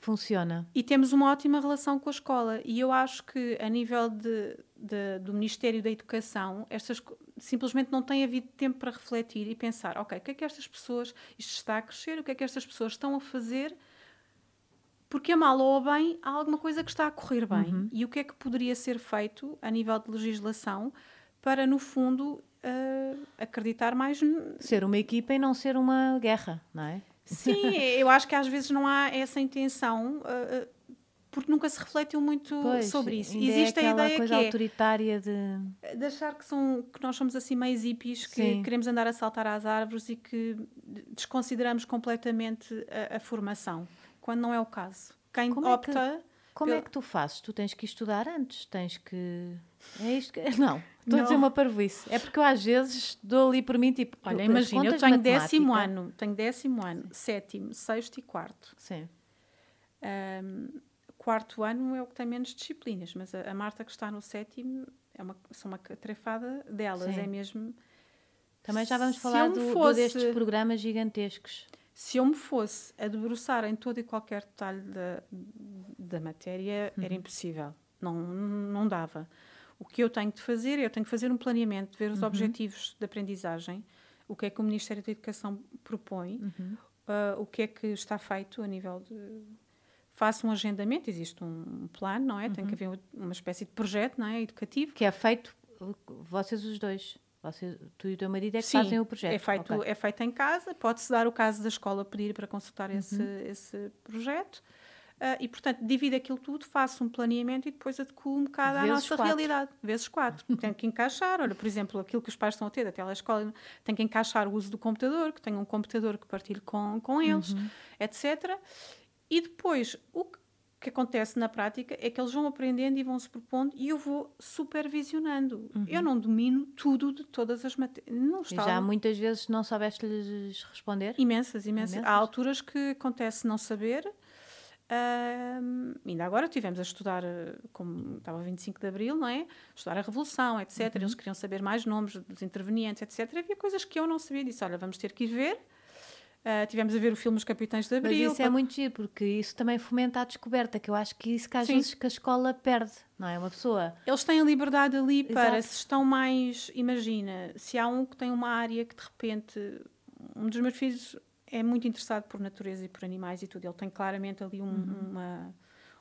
funciona. E temos uma ótima relação com a escola. E eu acho que, a nível de, de, do Ministério da Educação, estas simplesmente não tem havido tempo para refletir e pensar: ok, o que é que estas pessoas, isto está a crescer, o que é que estas pessoas estão a fazer? Porque a mal ou a bem, há alguma coisa que está a correr bem. Uhum. E o que é que poderia ser feito a nível de legislação para, no fundo, uh, acreditar mais. Ser uma equipa e não ser uma guerra, não é? Sim, eu acho que às vezes não há essa intenção. Uh, porque nunca se refletiu muito pois, sobre isso. É Existe é a ideia coisa que é autoritária de... de achar que, são, que nós somos assim meio hippies, que Sim. queremos andar a saltar às árvores e que desconsideramos completamente a, a formação, quando não é o caso. Quem como opta... É que, como pelo... é que tu fazes? Tu tens que estudar antes, tens que... É isto que... Não, estou a dizer uma parvoíce. É porque eu às vezes dou ali por mim, tipo... Olha, imagina, eu tenho décimo ano, tenho décimo ano, sétimo, sexto e quarto. Sim. Um, quarto ano é o que tem menos disciplinas, mas a, a Marta que está no sétimo é uma, são uma trefada delas, Sim. é mesmo. Também já vamos falar do, fosse, do destes programas gigantescos. Se eu me fosse a debruçar em todo e qualquer detalhe da, da matéria, uhum. era impossível. Não, não dava. O que eu tenho de fazer, eu tenho que fazer um planeamento, ver os uhum. objetivos de aprendizagem, o que é que o Ministério da Educação propõe, uhum. uh, o que é que está feito a nível de faço um agendamento, existe um plano, não é? Uhum. Tem que haver uma espécie de projeto, não é? Educativo. Que é feito, vocês os dois, tu e o teu marido é que Sim, fazem o projeto. É feito, okay. é feito em casa, pode-se dar o caso da escola pedir para consultar uhum. esse, esse projeto. Uh, e, portanto, divido aquilo tudo, faço um planeamento e depois adequo um bocado à nossa quatro. realidade. Vezes quatro. Tenho que encaixar, olha, por exemplo, aquilo que os pais estão a ter da telescola, tem que encaixar o uso do computador, que tenho um computador que partilho com, com eles, uhum. etc. E depois, o que acontece na prática é que eles vão aprendendo e vão se propondo e eu vou supervisionando. Uhum. Eu não domino tudo de todas as matérias. Não está... E já muitas vezes não soubeste lhes responder? Imensas, imensas, imensas. Há alturas que acontece não saber. Uh, ainda agora tivemos a estudar, como estava 25 de Abril, não é? Estudar a Revolução, etc. Uhum. Eles queriam saber mais nomes dos intervenientes, etc. Havia coisas que eu não sabia. Disse: Olha, vamos ter que ir ver Uh, tivemos a ver o filme Os Capitães de Abril. Mas isso é muito giro, porque isso também fomenta a descoberta, que eu acho que isso que às Sim. vezes que a escola perde, não é? Uma pessoa... Eles têm a liberdade ali Exato. para, se estão mais... Imagina, se há um que tem uma área que de repente... Um dos meus filhos é muito interessado por natureza e por animais e tudo. Ele tem claramente ali um, uhum. uma,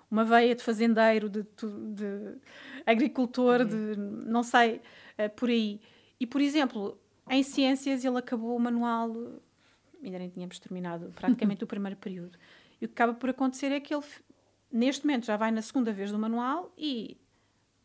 uma veia de fazendeiro, de, de agricultor, uhum. de... não sei, uh, por aí. E, por exemplo, em ciências ele acabou o manual ainda nem tínhamos terminado praticamente o primeiro período. E o que acaba por acontecer é que ele, neste momento, já vai na segunda vez do manual e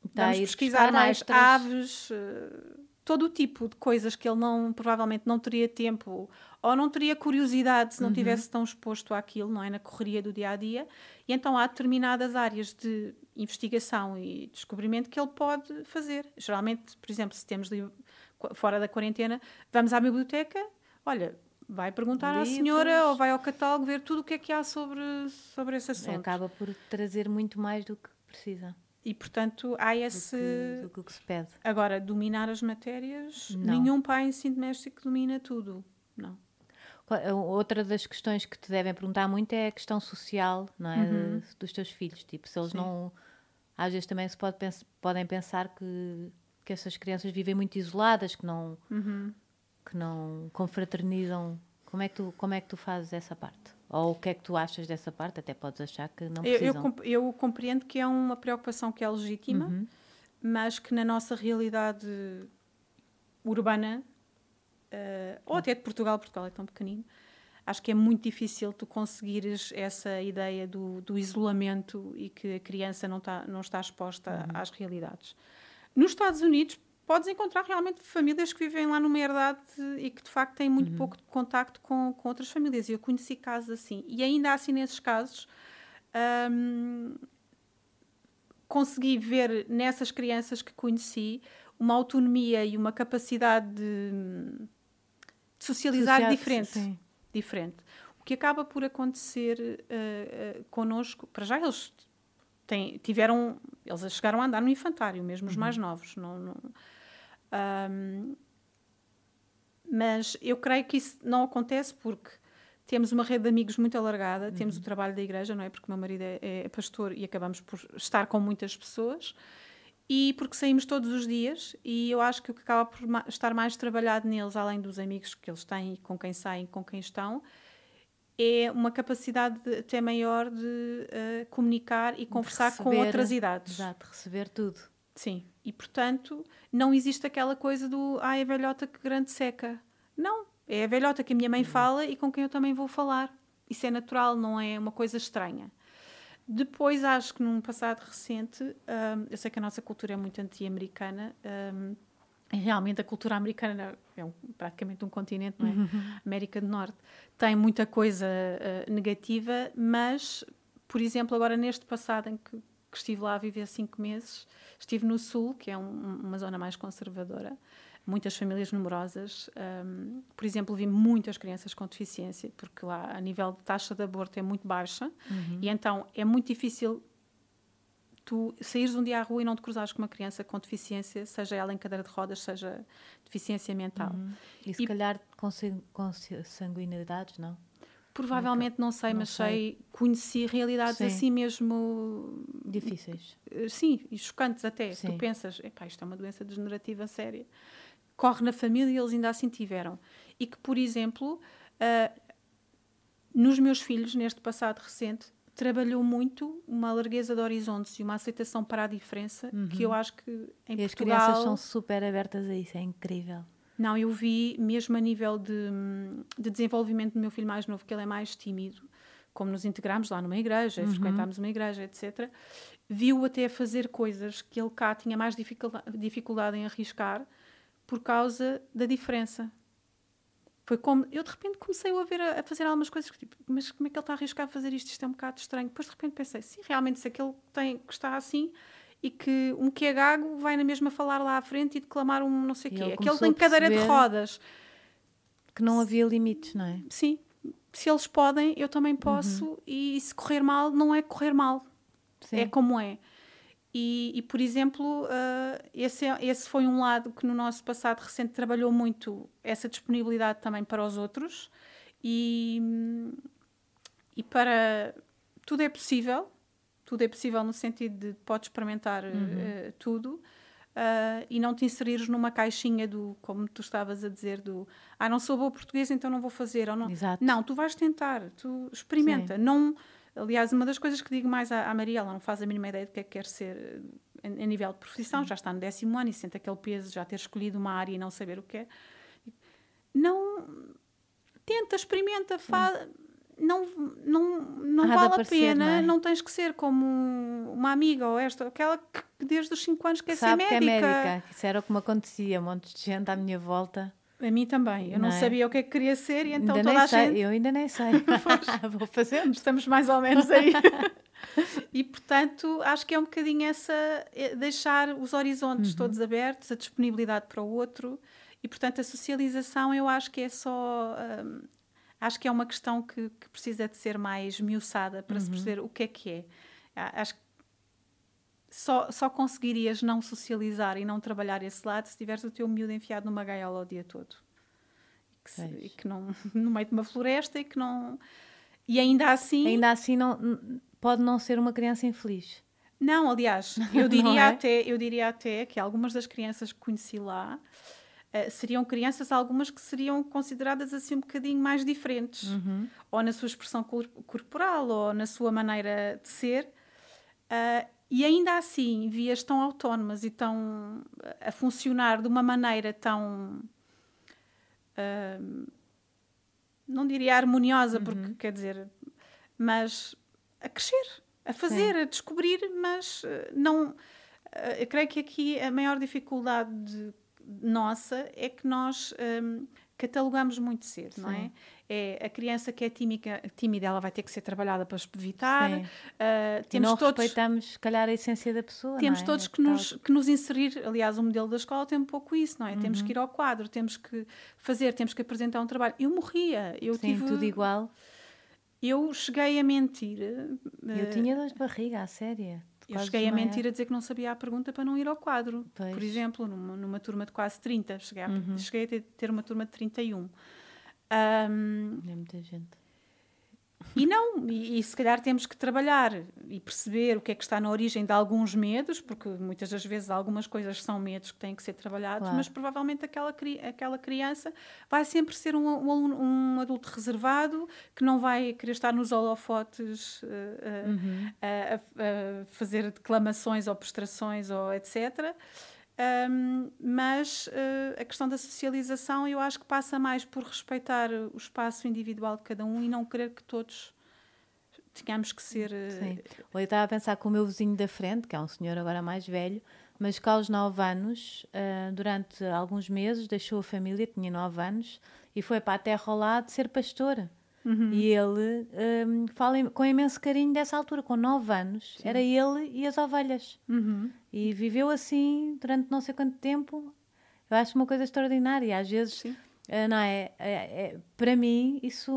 Está vamos pesquisar mais aves, uh, todo o tipo de coisas que ele não provavelmente não teria tempo ou não teria curiosidade se não uhum. tivesse tão exposto àquilo, não é? Na correria do dia a dia. E então há determinadas áreas de investigação e descobrimento que ele pode fazer. Geralmente, por exemplo, se temos fora da quarentena, vamos à biblioteca, olha, vai perguntar Livros. à senhora ou vai ao catálogo ver tudo o que é que há sobre, sobre esse assunto. Acaba por trazer muito mais do que precisa. E, portanto, há esse. Do que, do que se pede. Agora, dominar as matérias, não. nenhum pai em ensino doméstico domina tudo. Não. Outra das questões que te devem perguntar muito é a questão social não é? Uhum. dos teus filhos. Tipo, se eles Sim. não. Às vezes também se pode, podem pensar que, que essas crianças vivem muito isoladas, que não, uhum. que não confraternizam. Como é que, tu, como é que tu fazes essa parte? Ou o que é que tu achas dessa parte? Até podes achar que não precisam. Eu, eu, eu compreendo que é uma preocupação que é legítima, uhum. mas que na nossa realidade urbana uh, ou até de Portugal, Portugal é tão pequenino, acho que é muito difícil tu conseguires essa ideia do, do isolamento e que a criança não, tá, não está exposta uhum. às realidades. Nos Estados Unidos, podes encontrar realmente famílias que vivem lá numa herdade e que de facto têm muito uhum. pouco contacto com, com outras famílias. E eu conheci casos assim. E ainda assim, nesses casos, hum, consegui ver nessas crianças que conheci uma autonomia e uma capacidade de de socializar Social, diferente. Sim. Diferente. O que acaba por acontecer uh, uh, connosco, para já eles têm, tiveram, eles chegaram a andar no infantário, mesmo os uhum. mais novos. Não, não um, mas eu creio que isso não acontece porque temos uma rede de amigos muito alargada, uhum. temos o trabalho da igreja, não é? Porque o meu marido é, é pastor e acabamos por estar com muitas pessoas e porque saímos todos os dias e eu acho que o que acaba por estar mais trabalhado neles, além dos amigos que eles têm com quem saem, com quem estão, é uma capacidade de, até maior de uh, comunicar e conversar receber, com outras idades. Exato, receber tudo. Sim, e portanto não existe aquela coisa do ah, é a velhota que grande seca. Não, é a velhota que a minha mãe uhum. fala e com quem eu também vou falar. Isso é natural, não é uma coisa estranha. Depois, acho que num passado recente, um, eu sei que a nossa cultura é muito anti-americana, um, realmente a cultura americana é um, praticamente um continente, não é? Uhum. América do Norte tem muita coisa uh, negativa, mas, por exemplo, agora neste passado em que, que, estive lá a viver cinco meses, estive no Sul, que é um, uma zona mais conservadora, muitas famílias numerosas. Um, por exemplo, vi muitas crianças com deficiência, porque lá a nível de taxa de aborto é muito baixa uhum. e então é muito difícil tu saíres um dia à rua e não te cruzares com uma criança com deficiência, seja ela em cadeira de rodas, seja deficiência mental. Uhum. E se e, calhar com, com sanguinidades, não? Provavelmente não sei, não mas sei. sei, conheci realidades sim. assim mesmo difíceis. Eh, sim, e chocantes até. Sim. Tu pensas, epá, isto é uma doença degenerativa séria corre na família e eles ainda assim tiveram. E que, por exemplo, uh, nos meus filhos, neste passado recente, trabalhou muito uma largueza de horizontes e uma aceitação para a diferença uhum. que eu acho que em e Portugal... as crianças são super abertas a isso, é incrível. Não, eu vi mesmo a nível de, de desenvolvimento do meu filho mais novo, que ele é mais tímido, como nos integramos lá numa igreja, uhum. frequentámos uma igreja, etc. Viu até fazer coisas que ele cá tinha mais dificuldade, dificuldade em arriscar, por causa da diferença. Foi como. Eu de repente comecei a ver a, a fazer algumas coisas que tipo, mas como é que ele está a arriscar a fazer isto? Isto é um bocado estranho. Depois de repente pensei, sim, realmente, se aquele tem, que está assim e que um que é gago vai na mesma falar lá à frente e declamar um não sei o quê. Aquele tem cadeira de rodas. Que não havia limites, não é? Sim. Se eles podem, eu também posso. Uhum. E se correr mal, não é correr mal. Sim. É como é. E, e, por exemplo, uh, esse, esse foi um lado que no nosso passado recente trabalhou muito essa disponibilidade também para os outros e, e para tudo é possível, tudo é possível no sentido de podes experimentar uhum. uh, tudo uh, e não te inserires numa caixinha do, como tu estavas a dizer, do ah, não sou boa portuguesa, então não vou fazer. Ou não. Exato. não, tu vais tentar, tu experimenta. Sim. Não Aliás, uma das coisas que digo mais à, à Maria, ela não faz a mínima ideia do que é que quer ser a, eh, a nível de profissão, já está no décimo ano e sente aquele peso, já ter escolhido uma área e não saber o que é. Não. Tenta, experimenta, faz. não, não, não vale a pena, não, é? não, tens que ser como uma amiga ou esta, aquela que desde os 5 anos quer Sabe ser médica. Que é médica. Isso era o que me acontecia, um monte de gente à minha volta. A mim também. Eu não, não é? sabia o que é que queria ser e então ainda toda a sei. gente... Eu ainda nem sei. Vou fazer. Estamos mais ou menos aí. e portanto, acho que é um bocadinho essa é, deixar os horizontes uhum. todos abertos, a disponibilidade para o outro e portanto a socialização eu acho que é só hum, acho que é uma questão que, que, precisa de ser mais miuçada para uhum. se perceber o que é que é. Acho que só, só conseguirias não socializar e não trabalhar esse lado se tiveres o teu miúdo enfiado numa gaiola o dia todo. E que, se, e que não, no meio de uma floresta e que não. E ainda assim. Ainda assim não, pode não ser uma criança infeliz. Não, aliás, eu diria, é? até, eu diria até que algumas das crianças que conheci lá uh, seriam crianças, algumas que seriam consideradas assim um bocadinho mais diferentes, uhum. ou na sua expressão corporal, ou na sua maneira de ser. Uh, e ainda assim, vias tão autónomas e tão a funcionar de uma maneira tão. Uh, não diria harmoniosa, porque uhum. quer dizer, mas a crescer, a fazer, Sim. a descobrir, mas eh, não. Eh, eu creio que aqui a maior dificuldade de, nossa é que nós um, catalogamos muito cedo, Sim. não é? É a criança que é tímica, tímida, ela vai ter que ser trabalhada para evitar. Uh, temos e não todos, respeitamos, se calhar, a essência da pessoa. Temos é? todos é que, nos, que nos inserir. Aliás, o modelo da escola tem um pouco isso, não é? Uhum. Temos que ir ao quadro, temos que fazer, temos que apresentar um trabalho. Eu morria. Eu Sim, tive, tudo igual. Eu cheguei a mentir. Eu uh, tinha dor de barriga, à séria. Eu cheguei a mentir a dizer que não sabia a pergunta para não ir ao quadro. Pois. Por exemplo, numa, numa turma de quase 30. Cheguei a, uhum. cheguei a ter, ter, uma turma de 31. Um, é muita gente. E não, e, e, se calhar temos que trabalhar e perceber o que é que está na origem de alguns medos, porque muitas das vezes algumas coisas são medos que têm que ser trabalhados, claro. mas provavelmente aquela, aquela criança vai sempre ser um, um, um, adulto reservado que não vai querer estar nos holofotes uh, uhum. a, a, a, fazer declamações ou prestações ou etc. Um, mas uh, a questão da socialização eu acho que passa mais por respeitar o espaço individual de cada um e não querer que todos tenhamos que ser. Uh... Sim. Eu estava a pensar com o meu vizinho da frente, que é um senhor agora mais velho, mas que aos 9 anos, uh, durante alguns meses, deixou a família, tinha 9 anos, e foi para a terra ao lado ser pastor. Uhum. E ele um, fala com imenso carinho dessa altura, com 9 anos. Sim. Era ele e as ovelhas. Uhum. E viveu assim durante não sei quanto tempo. Eu acho uma coisa extraordinária. Às vezes, uh, não é, é, é, Para mim, isso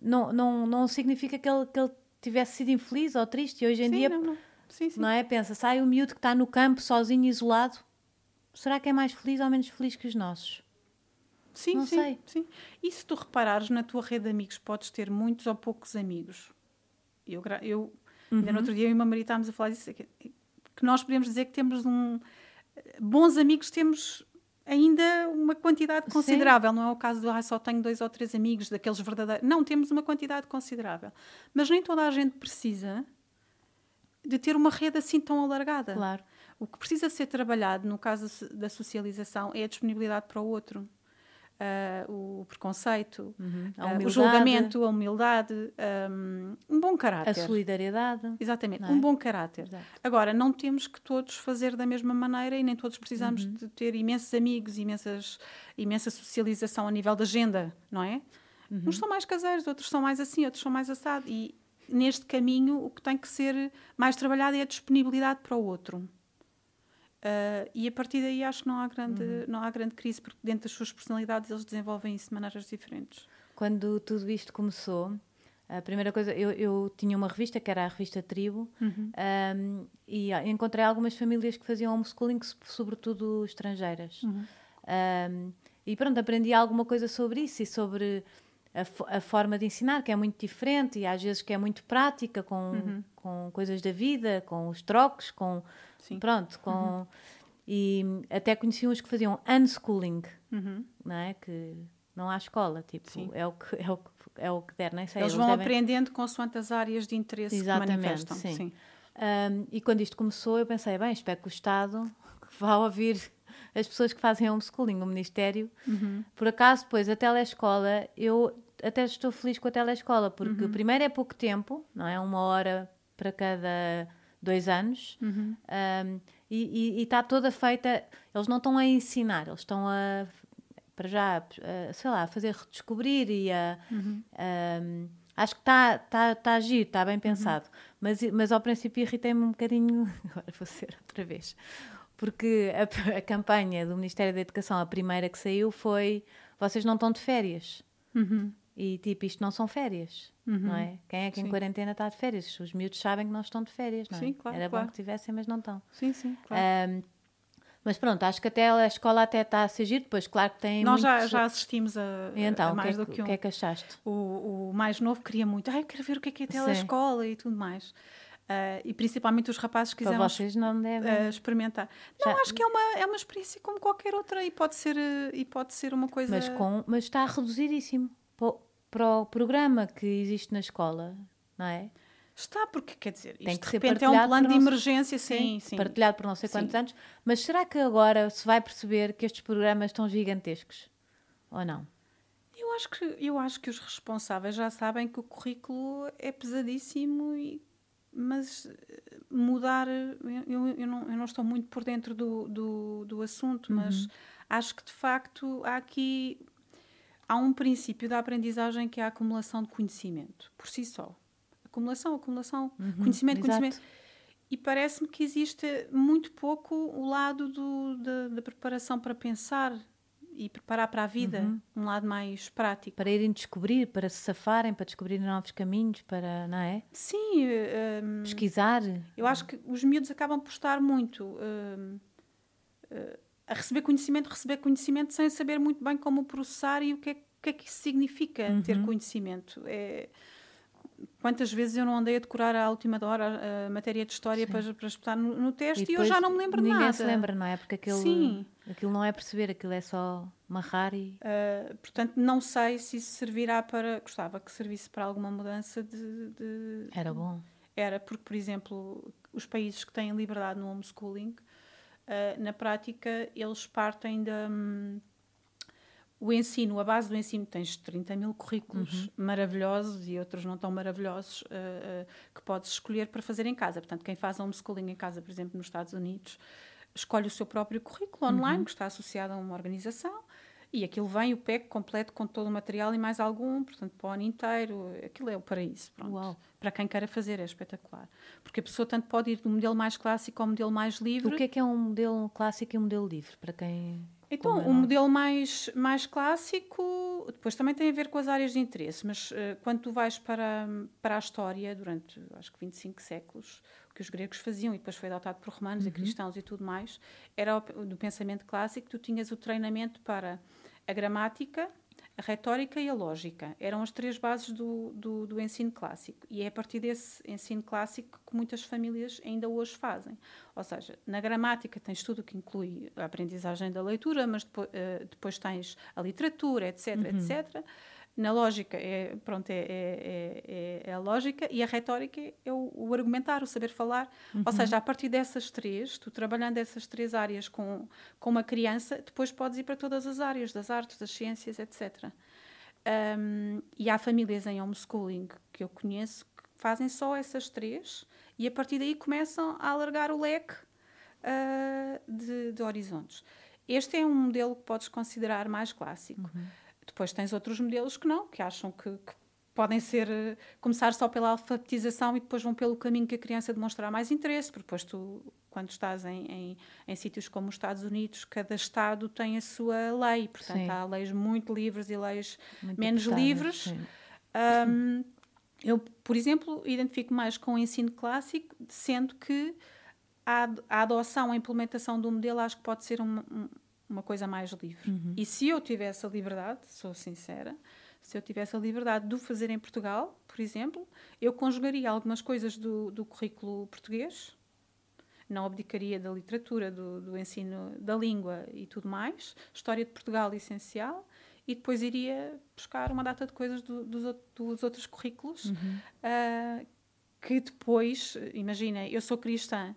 não, não, não significa que ele, que ele tivesse sido infeliz ou triste. E hoje em sim, dia, não, não. Sim, não é? Pensa, sai o miúdo que está no campo, sozinho, isolado. Será que é mais feliz ou menos feliz que os nossos? Sim, não sim, sei. sim. E se tu reparares na tua rede de amigos, podes ter muitos ou poucos amigos. Eu, eu uhum. ainda no uhum. outro dia eu e o meu marido estávamos a falar disso, que, que nós podemos dizer que temos um... Bons amigos temos ainda uma quantidade considerável. Sim. Não é o caso do ah, só tenho dois ou três amigos, daqueles verdadeiros. Não, temos uma quantidade considerável. Mas nem toda a gente precisa de ter uma rede assim tão alargada. Claro. O que precisa ser trabalhado, no caso da socialização, é a disponibilidade para o outro uh, o preconceito, uhum. uh, o julgamento, a humildade, um, um, bom caráter. A solidariedade. Exatamente, é? um bom caráter. Exato. Agora, não temos que todos fazer da mesma maneira e nem todos precisamos uhum. de ter imensos amigos, imensas, imensa socialização a nível da agenda, não é? Uhum. Uns são mais caseiros, outros são mais assim, outros são mais assado. E neste caminho, o que tem que ser mais trabalhado é a disponibilidade para o outro. Uh, e a partir daí acho que não há, grande, uhum. não há grande crise, porque dentro das suas personalidades eles desenvolvem isso de maneiras diferentes. Quando tudo isto começou, a primeira coisa, eu, eu tinha uma revista que era a revista Tribo, uhum. um, e encontrei algumas famílias que faziam homeschooling, sobretudo estrangeiras. Uhum. Um, e pronto, aprendi alguma coisa sobre isso e sobre a, a, forma de ensinar, que é muito diferente e às vezes que é muito prática, com, uhum. com coisas da vida, com os trocos, com Sim. Pronto, com. Uhum. E até conheci uns que faziam unschooling, uhum. não é? Que não há escola, tipo, é o, que, é, o que, é o que der, nem sei. Eles, eles vão devem... aprendendo consoante as áreas de interesse Exatamente, que manifestam. Sim. sim. Um, e quando isto começou, eu pensei, bem, espero que o Estado vá ouvir as pessoas que fazem homeschooling, o Ministério. Uhum. Por acaso, depois, a telescola, eu até estou feliz com a telescola, porque uhum. primeiro é pouco tempo, não é? Uma hora para cada dois anos. Uhum. Um, e está toda feita. Eles não estão a ensinar, eles estão a. Para já, a, sei lá, a fazer redescobrir e a. Uhum. Um, acho que está tá, tá a giro, está bem uhum. pensado. Uhum. Mas, mas ao princípio irritei-me um bocadinho. Agora vou ser outra vez. Porque a, a, campanha do Ministério da Educação, a primeira que saiu, foi: vocês não estão de férias. E tipo, isto não são férias, uhum. não é? Quem é que sim. em quarentena está de férias? Os miúdos sabem que não estão de férias, não é? Sim, claro. Era claro. bom que tivessem, mas não estão. Sim, sim, claro. Um, mas pronto, acho que até a escola até está a surgir, depois claro que tem Nós muitos... já, já assistimos a, então, a mais que é, do que um. o que é que achaste? O, o mais novo queria muito, ah, eu quero ver o que é que é a telescola e tudo mais. Uh, e principalmente os rapazes que quiseram uh, experimentar. Já... Não, acho que é uma, é uma experiência como qualquer outra e pode ser, e pode ser uma coisa... Mas, com, mas está reduzidíssimo para o programa que existe na escola, não é? Está, porque quer dizer, Tem isto que de repente é um plano de emergência, sim, sim, Partilhado por não sei quantos sim. anos. Mas será que agora se vai perceber que estes programas estão gigantescos? Ou não? Eu acho que, eu acho que os responsáveis já sabem que o currículo é pesadíssimo, e, mas eh, mudar. Eu, eu, não, eu não estou muito por dentro do, do, do assunto, uhum. mas acho que de facto há aqui há um princípio da aprendizagem que é a acumulação de conhecimento, por si só. Acumulação, acumulação, uhum, conhecimento, exato. conhecimento. E parece-me que existe muito pouco o lado do, da, da, preparação para pensar e preparar para a vida, uhum. um lado mais prático. Para irem descobrir, para se safarem, para descobrir novos caminhos, para, não é? Sim. Um, Pesquisar. Eu acho que os miúdos acabam por estar muito... Um, uh, a receber conhecimento, receber conhecimento sem saber muito bem como processar e o que é, o que, é que isso significa uhum. ter conhecimento. É, quantas vezes eu não andei a decorar à última hora a, matéria de história para, para espetar no, no teste e, e, eu já não me lembro ninguém nada. Ninguém se lembra, não é? Porque aquilo, Sim. aquilo não é perceber, aquilo é só marrar e. Uh, portanto, não sei se isso servirá para. Gostava que servisse para alguma mudança de. de... Era bom. Era, porque, por exemplo, os países que têm liberdade no homeschooling uh, na prática eles partem da. Um, o ensino, a base do ensino, tens 30 mil currículos uhum. maravilhosos e outros não tão maravilhosos uh, uh, que podes escolher para fazer em casa. Portanto, quem faz homeschooling em casa, por exemplo, nos Estados Unidos, escolhe o seu próprio currículo online, uhum. que está associado a uma organização, e aquilo vem o PEC completo com todo o material e mais algum, portanto, para o ano inteiro. Aquilo é o paraíso. Pronto. Para quem queira fazer, é espetacular. Porque a pessoa tanto pode ir do modelo mais clássico ao modelo mais livre. O que é que é um modelo clássico e um modelo livre? Para quem. Então, o um modelo mais, mais clássico depois também tem a ver com as áreas de interesse, mas uh, quando tu vais para, para a história, durante acho que 25 séculos, que os gregos faziam e depois foi adotado por romanos uhum. e cristãos e tudo mais, era do pensamento clássico, tu tinhas o treinamento para a gramática, a retórica e a lógica. Eram as três bases do, do, do, ensino clássico. E é a partir desse ensino clássico que muitas famílias ainda hoje fazem. Ou seja, na gramática tens tudo o que inclui a aprendizagem da leitura, mas depois, uh, depois tens a literatura, etc, uhum. etc na lógica é, pronto, é, é, é, é, a lógica e a retórica é o, o argumentar, o saber falar. Uhum. Ou seja, a partir dessas três, tu trabalhando essas três áreas com, com uma criança, depois podes ir para todas as áreas, das artes, das ciências, etc. Um, e há famílias em homeschooling que eu conheço que fazem só essas três e a partir daí começam a alargar o leque uh, de, de horizontes. Este é um modelo que podes considerar mais clássico. Uhum. Depois tens outros modelos que não, que acham que, que podem ser começar só pela alfabetização e depois vão pelo caminho que a criança demonstrar mais interesse, porque depois tu, quando estás em, em, em sítios como os Estados Unidos, cada estado tem a sua lei, portanto sim. há leis muito livres e leis muito menos livres. Um, eu, por exemplo, identifico mais com o ensino clássico, sendo que a, a adoção, a implementação do modelo acho que pode ser um, um uma coisa mais livre. Uhum. E se eu tivesse a liberdade, sou sincera, se eu tivesse a liberdade de o fazer em Portugal, por exemplo, eu conjugaria algumas coisas do, do currículo português, não abdicaria da literatura, do, do, ensino da língua e tudo mais, história de Portugal essencial, e depois iria buscar uma data de coisas do, dos, dos, outros currículos, uhum. uh, que depois, imagina, eu sou cristã,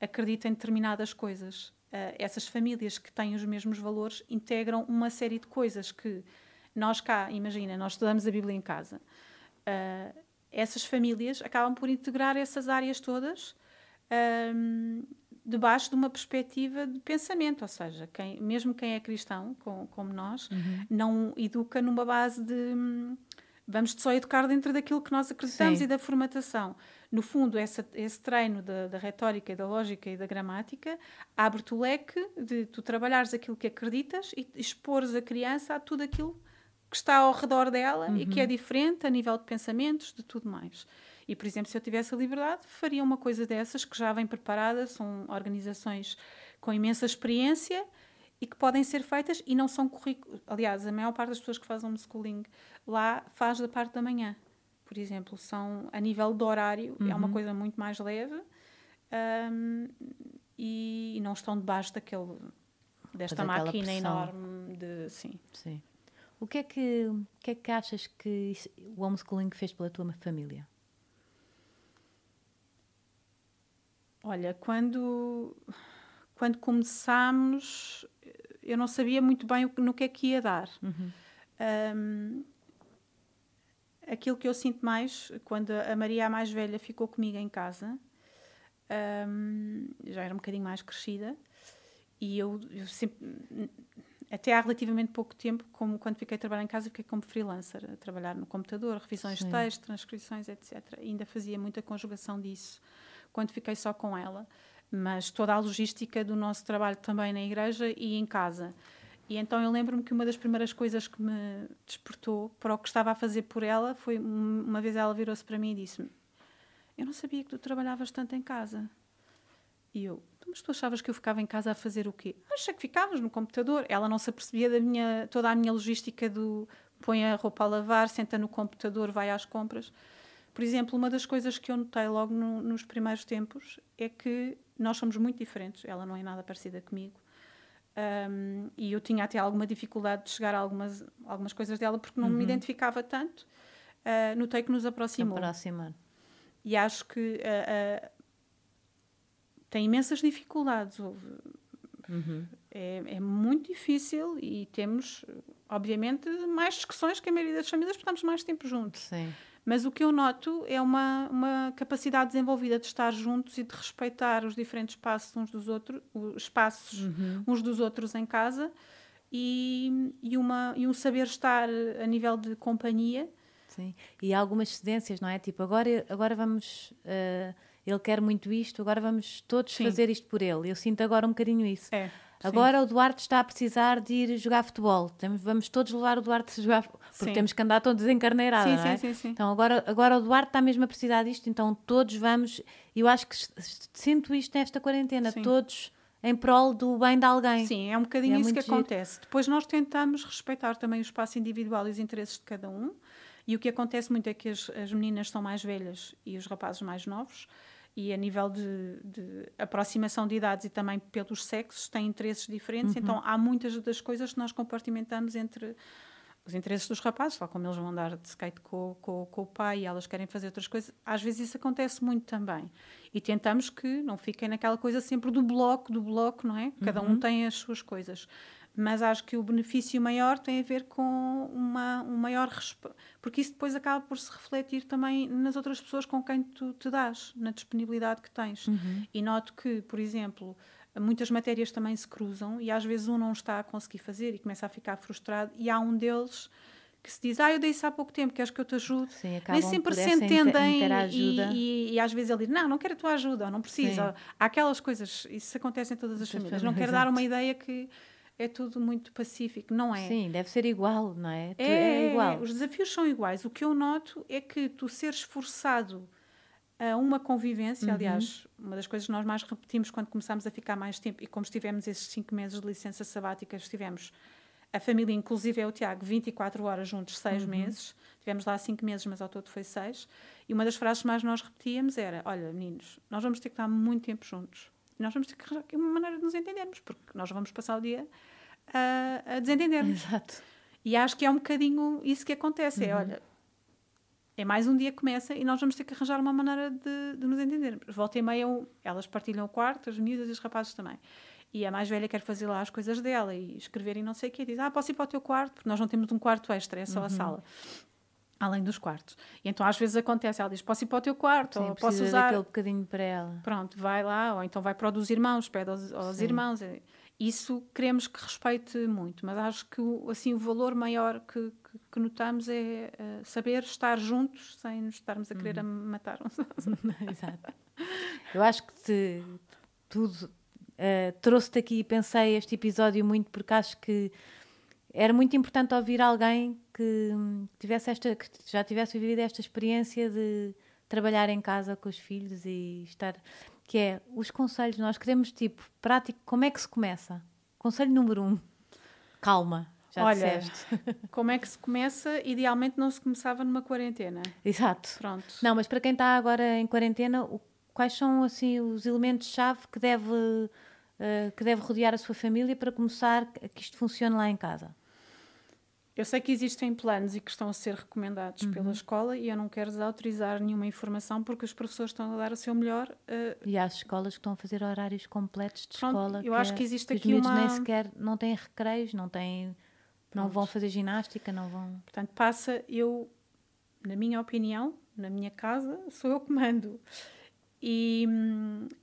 acredito em determinadas coisas, essas famílias que têm os mesmos valores integram uma série de coisas que Nós cá, imagina, nós estudamos a Bíblia em casa. Uh, essas famílias acabam por integrar essas áreas todas um, debaixo de uma perspectiva de pensamento, ou seja, quem, mesmo quem é cristão, com, como nós, uhum. não educa numa base de hum, vamos só educar dentro daquilo que nós acreditamos Sim. e da formatação. No fundo, essa, esse treino da, da retórica, da lógica e da gramática abre-te o leque de tu trabalhares aquilo que acreditas e expores a criança a tudo aquilo que está ao redor dela uhum. e que é uhum. diferente a nível de pensamentos, de tudo mais. E, por exemplo, se eu tivesse a liberdade, faria uma coisa dessas que já vem preparada, são organizações com imensa experiência e que podem ser feitas e não são currículos. Aliás, a maior parte das pessoas que fazem homeschooling lá faz da parte da manhã, por exemplo. São, a nível de horário, uhum. é uma uhum. coisa muito mais leve um, e, e, não estão debaixo daquele, desta máquina enorme de. Sim. sim. O que, é que, o que é que achas que o homeschooling fez pela tua família? Olha, quando, quando começámos, eu não sabia muito bem no que é que ia dar. Uhum. Um, aquilo que eu sinto mais, quando a Maria, a mais velha, ficou comigo em casa, um, já era um bocadinho mais crescida, e eu, eu sempre, até há relativamente pouco tempo, como quando fiquei a trabalhar em casa, fiquei como freelancer, a trabalhar no computador, revisões Sim. de texto, transcrições, etc. E ainda fazia muita conjugação disso quando fiquei só com ela mas toda a logística do nosso trabalho também na igreja e em casa. E então eu lembro-me que uma das primeiras coisas que me despertou para o que estava a fazer por ela foi uma vez ela virou-se para mim e disse-me: Eu não sabia que tu trabalhavas tanto em casa. E eu, então, mas tu achavas que eu ficava em casa a fazer o quê? Acha que ficavas no computador. Ela não se apercebia da minha, toda a minha logística do põe a roupa a lavar, senta no computador, vai às compras. Por exemplo, uma das coisas que eu notei logo no, nos primeiros tempos é que nós somos muito diferentes. Ela não é nada parecida comigo. Um, e eu tinha até alguma dificuldade de chegar a algumas, algumas coisas dela porque não uhum. me identificava tanto. Uh, notei que nos aproximou. Aproximar. E acho que uh, uh, tem imensas dificuldades. Uhum. É, é, muito difícil e temos, obviamente, mais discussões que a maioria das famílias, porque estamos mais tempo juntos. Sim. Mas o que eu noto é uma, uma capacidade desenvolvida de estar juntos e de respeitar os diferentes espaços uns dos outros, os espaços uhum. uns dos outros em casa e, e, uma, e um saber estar a nível de companhia. Sim, e há algumas cedências, não é? Tipo, agora, agora vamos. Uh, ele quer muito isto, agora vamos todos Sim. fazer isto por ele. Eu sinto agora um bocadinho isso. É. Agora Sim. o Duarte está a precisar de ir jogar futebol. Temos, vamos todos levar o Duarte a jogar porque sim. temos que andar todos encarneirados, sim, é? sim, sim, Então agora, agora o Duarte está mesmo a precisar disto, então todos vamos. Eu acho que sinto isto nesta quarentena, todos em prol do bem de alguém. Sim, é um bocadinho é isso que giro. acontece. Depois nós tentamos respeitar também o espaço individual e os interesses de cada um. E o que acontece muito é que as, as meninas são mais velhas e os rapazes mais novos e a nível de, de, aproximação de idades e também pelos sexos têm interesses diferentes, uhum. então há muitas das coisas que nós compartimentamos entre os interesses dos rapazes, tal como eles vão andar de skate com, com, com, o pai e elas querem fazer outras coisas, às vezes isso acontece muito também. E tentamos que não fiquem naquela coisa sempre do bloco, do bloco, não é? Cada uhum. um tem as suas coisas mas acho que o benefício maior tem a ver com uma, um maior respeito, porque isso depois acaba por se refletir também nas outras pessoas com quem tu te dás, na disponibilidade que tens. Uhum. E noto que, por exemplo, muitas matérias também se cruzam e às vezes um não está a conseguir fazer e começa a ficar frustrado, e há um deles que se diz, ah, eu dei isso há pouco tempo, queres que eu te ajude? Sim, Nem sempre se entendem e, e, e, às vezes ele diz, não, não quero a tua ajuda, não precisa. Há aquelas coisas, isso acontece em todas as famílias. Não quero dar uma ideia que é tudo muito pacífico, não é? Sim, deve ser igual, não é? É, é igual. Os desafios são iguais. O que eu noto é que tu seres forçado a uma convivência, uhum. aliás, uma das coisas que nós mais repetimos quando começámos a ficar mais tempo, e como estivemos esses cinco meses de licença sabática, estivemos a família, inclusive é o Tiago, 24 horas juntos, seis uhum. meses. Tivemos lá cinco meses, mas ao todo foi seis. E uma das frases que mais nós repetíamos era: Olha, meninos, nós vamos ter que estar muito tempo juntos. Nós vamos ter que arranjar uma maneira de nos entendermos, porque nós vamos passar o dia a, a desentendermos. Exato. E acho que é um bocadinho isso que acontece. É, uhum. É, olha, é mais um dia que começa e nós vamos ter que arranjar uma maneira de, de nos entendermos. Volta e meia, elas partilham o quarto, as miúdas e os rapazes também. e a mais velha quer fazer lá as coisas dela e escrever e não sei o quê. Diz, ah, posso ir para o teu quarto? Porque nós não temos um quarto extra, é só uhum. a sala. Além dos quartos. E então às vezes acontece, ela diz, posso ir para o teu quarto? Sim, ou posso usar... aquele bocadinho para ela. Pronto, vai lá. Ou então vai para o dos irmãos, pede aos, aos irmãos. Isso queremos que respeite muito. Mas acho que assim, o valor maior que, que, que notamos é uh, saber estar juntos sem nos estarmos a querer uhum. matar uns aos outros. Exato. Eu acho que te, tudo Uh, Trouxe-te aqui e pensei este episódio muito porque acho que era muito importante ouvir alguém que tivesse esta que já tivesse vivido esta experiência de trabalhar em casa com os filhos e estar que é os conselhos nós queremos tipo prático como é que se começa conselho número um calma já Olha, disseste. como é que se começa? Idealmente não se começava numa quarentena. Exato. Pronto. Não, mas para quem está agora em quarentena, o quais são assim os elementos-chave que deve, uh, que deve rodear a sua família para começar a que isto funcione lá em casa? Eu sei que existem planos e que estão a ser recomendados uhum. pela escola e eu não quero desautorizar nenhuma informação porque os professores estão a dar o seu melhor. Uh... E há escolas que estão a fazer horários completos de Pronto, escola. Eu acho que existe aqui uma... nem sequer não têm recreios, não têm, não vão fazer ginástica, não vão. Portanto, passa eu, na minha opinião, na minha casa, sou eu que mando. E,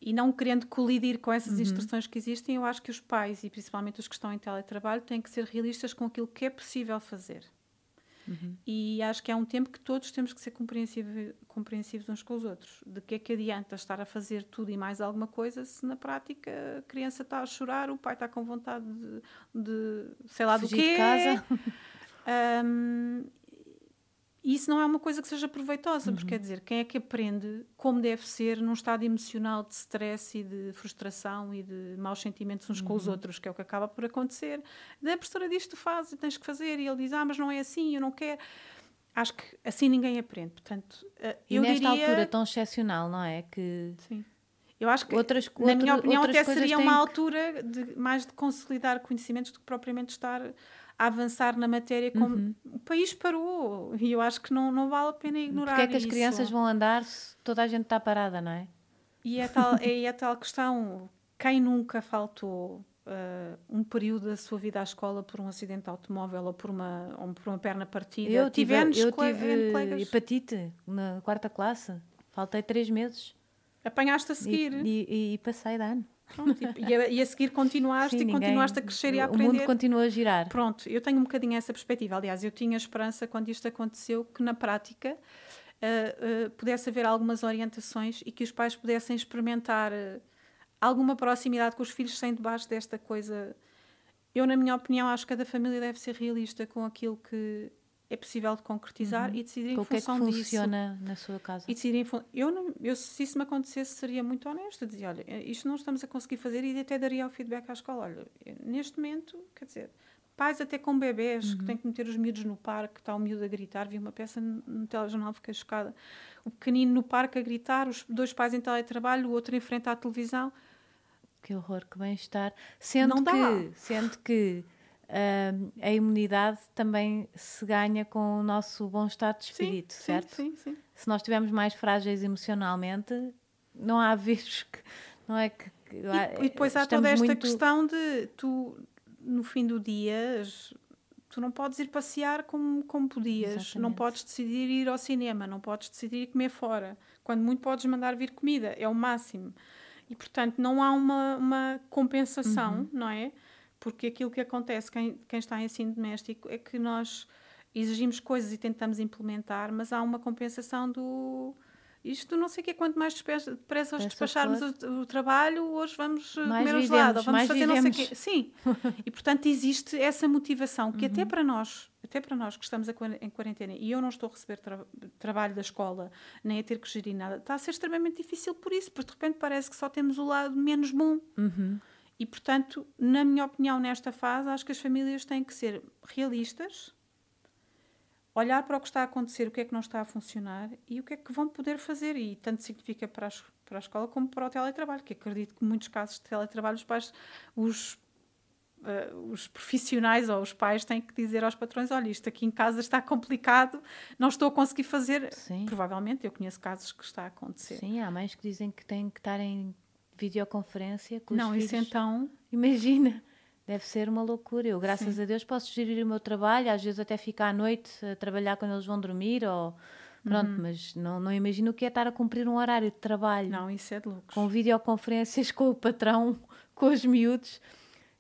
e não querendo colidir com essas uhum. instruções que existem, eu acho que os pais, e principalmente os que estão em teletrabalho, têm que ser realistas com aquilo que é possível fazer. Uhum. E acho que é um tempo que todos temos que ser compreensivos, compreensivos uns com os outros. De que é que adianta estar a fazer tudo e mais alguma coisa se na prática a criança está a chorar, o pai está com vontade de, de sei lá Fugir do quê. De casa. Um, E isso não é uma coisa que seja proveitosa, uhum. porque quer dizer, quem é que aprende como deve ser num estado emocional de stress e de frustração e de maus sentimentos uns uhum. com os uhum. outros, que é o que acaba por acontecer. A professora diz: tu fazes, tens que fazer, e ele diz: ah, mas não é assim, eu não quero. Acho que assim ninguém aprende. Portanto, eh, eu e nesta diria... altura tão excepcional, não é? Que. Sim. Eu acho que, outras, na minha opinião, até seria uma altura de, mais de consolidar conhecimentos do que propriamente estar a avançar na matéria como uhum. o país parou e eu acho que não, não vale a pena ignorar Porque é que as crianças vão andar se toda a gente está parada, não é? E é tal, é, é tal questão, quem nunca faltou uh, um período da sua vida à escola por um acidente de automóvel ou por uma, ou por uma perna partida? Eu tive, eu tive hepatite na quarta classe, faltei três meses. Apanhaste a seguir? E, e, e passei de ano. Pronto, e, a, e, a, seguir continuaste Sim, e ninguém, continuaste a crescer e a aprender. O mundo continua a girar. Pronto, eu tenho um bocadinho essa perspectiva. Aliás, eu tinha esperança quando isto aconteceu que na prática uh, uh, pudesse haver algumas orientações e que os pais pudessem experimentar uh, alguma proximidade com os filhos sem debaixo desta coisa. Eu, na minha opinião, acho que cada família deve ser realista com aquilo que é possível de concretizar uhum. e decidir em função que é que funciona disso. na sua casa? E decidir em eu, não, eu, se isso me acontecesse, seria muito honesto. Dizia, olha, isto não estamos a conseguir fazer e até daria o feedback à escola. Olha, neste momento, quer dizer, pais até com bebés, uhum. que têm que meter os miúdos no parque, está o miúdo a gritar, vi uma peça no, no telejornal, fiquei chocada. O pequenino no parque a gritar, os dois pais em teletrabalho, o outro em frente à televisão. Que horror, que bem-estar. Sendo não que, sendo que uh, a imunidade também se ganha com o nosso bom estado de espírito, sim, certo? Sim, sim, sim. Se nós estivermos mais frágeis emocionalmente, não há vírus que. Não é que. que e, e, depois há toda esta muito... questão de tu, no fim do dia, tu não podes ir passear como, como podias, Exatamente. não podes decidir ir ao cinema, não podes decidir ir comer fora. Quando muito podes mandar vir comida, é o máximo. E portanto não há uma, uma compensação, uhum. não é? Porque aquilo que acontece, quem, quem está em ensino doméstico, é que nós exigimos coisas e tentamos implementar, mas há uma compensação do. Isto não sei o que é, quanto mais depressa hoje despacharmos o, o, trabalho, hoje vamos eh, mais comer um gelado, vamos fazer vivemos. não sei o quê. Sim, e portanto existe essa motivação que uhum. até para nós, até para nós que estamos em quarentena, e eu não estou a receber tra trabalho da escola, nem a ter que gerir nada, está a ser extremamente difícil por isso, porque de repente parece que só temos o lado menos bom. Uhum. E, portanto, na minha opinião, nesta fase, acho que as famílias têm que ser realistas, olhar para o que está a acontecer, o que é que não está a funcionar e o que é que vão poder fazer. E tanto significa para a, para a escola como para o teletrabalho, que acredito que em muitos casos de teletrabalho os pais, os, uh, os profissionais ou os pais têm que dizer aos patrões: olha, isto aqui em casa está complicado, não estou a conseguir fazer. Sim. Provavelmente, eu conheço casos que está a acontecer. Sim, há mães que dizem que têm que estar em videoconferência com Não, os isso filhos. então. Imagina, deve ser uma loucura. Eu, graças a Deus, posso gerir o meu trabalho, às vezes até ficar à noite a trabalhar quando eles vão dormir, ou pronto, mas não, não imagino o que é estar a cumprir um horário de trabalho Não, isso é de loucos. com videoconferências com o patrão, com os miúdos.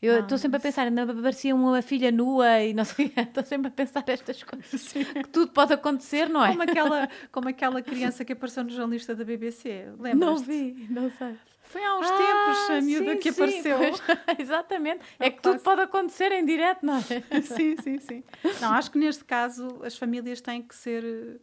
Eu estou sempre a pensar, ainda parecia uma filha nua e não sei. Estou sempre a pensar estas coisas. Que tudo pode acontecer, não é? Como aquela, como aquela criança que apareceu no jornalista da BBC. Lembras? Não vi, não sei. Foi há uns tempos a miúda Ah, sim, que sim, apareceu. pois, exatamente. É que tudo pode acontecer em direto, não é? sim, sim, sim. Não, acho que neste caso as famílias têm que ser eh,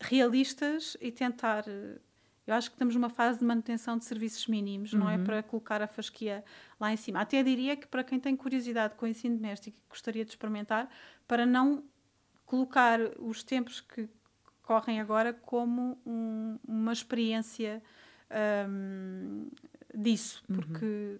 realistas e tentar. eh, Eu acho que estamos numa fase de manutenção de serviços mínimos, não é para colocar a fasquia lá em cima. Até diria que para quem tem curiosidade com o ensino doméstico e gostaria de experimentar, para não colocar os tempos que correm agora como um- uma experiência hum, disso, porque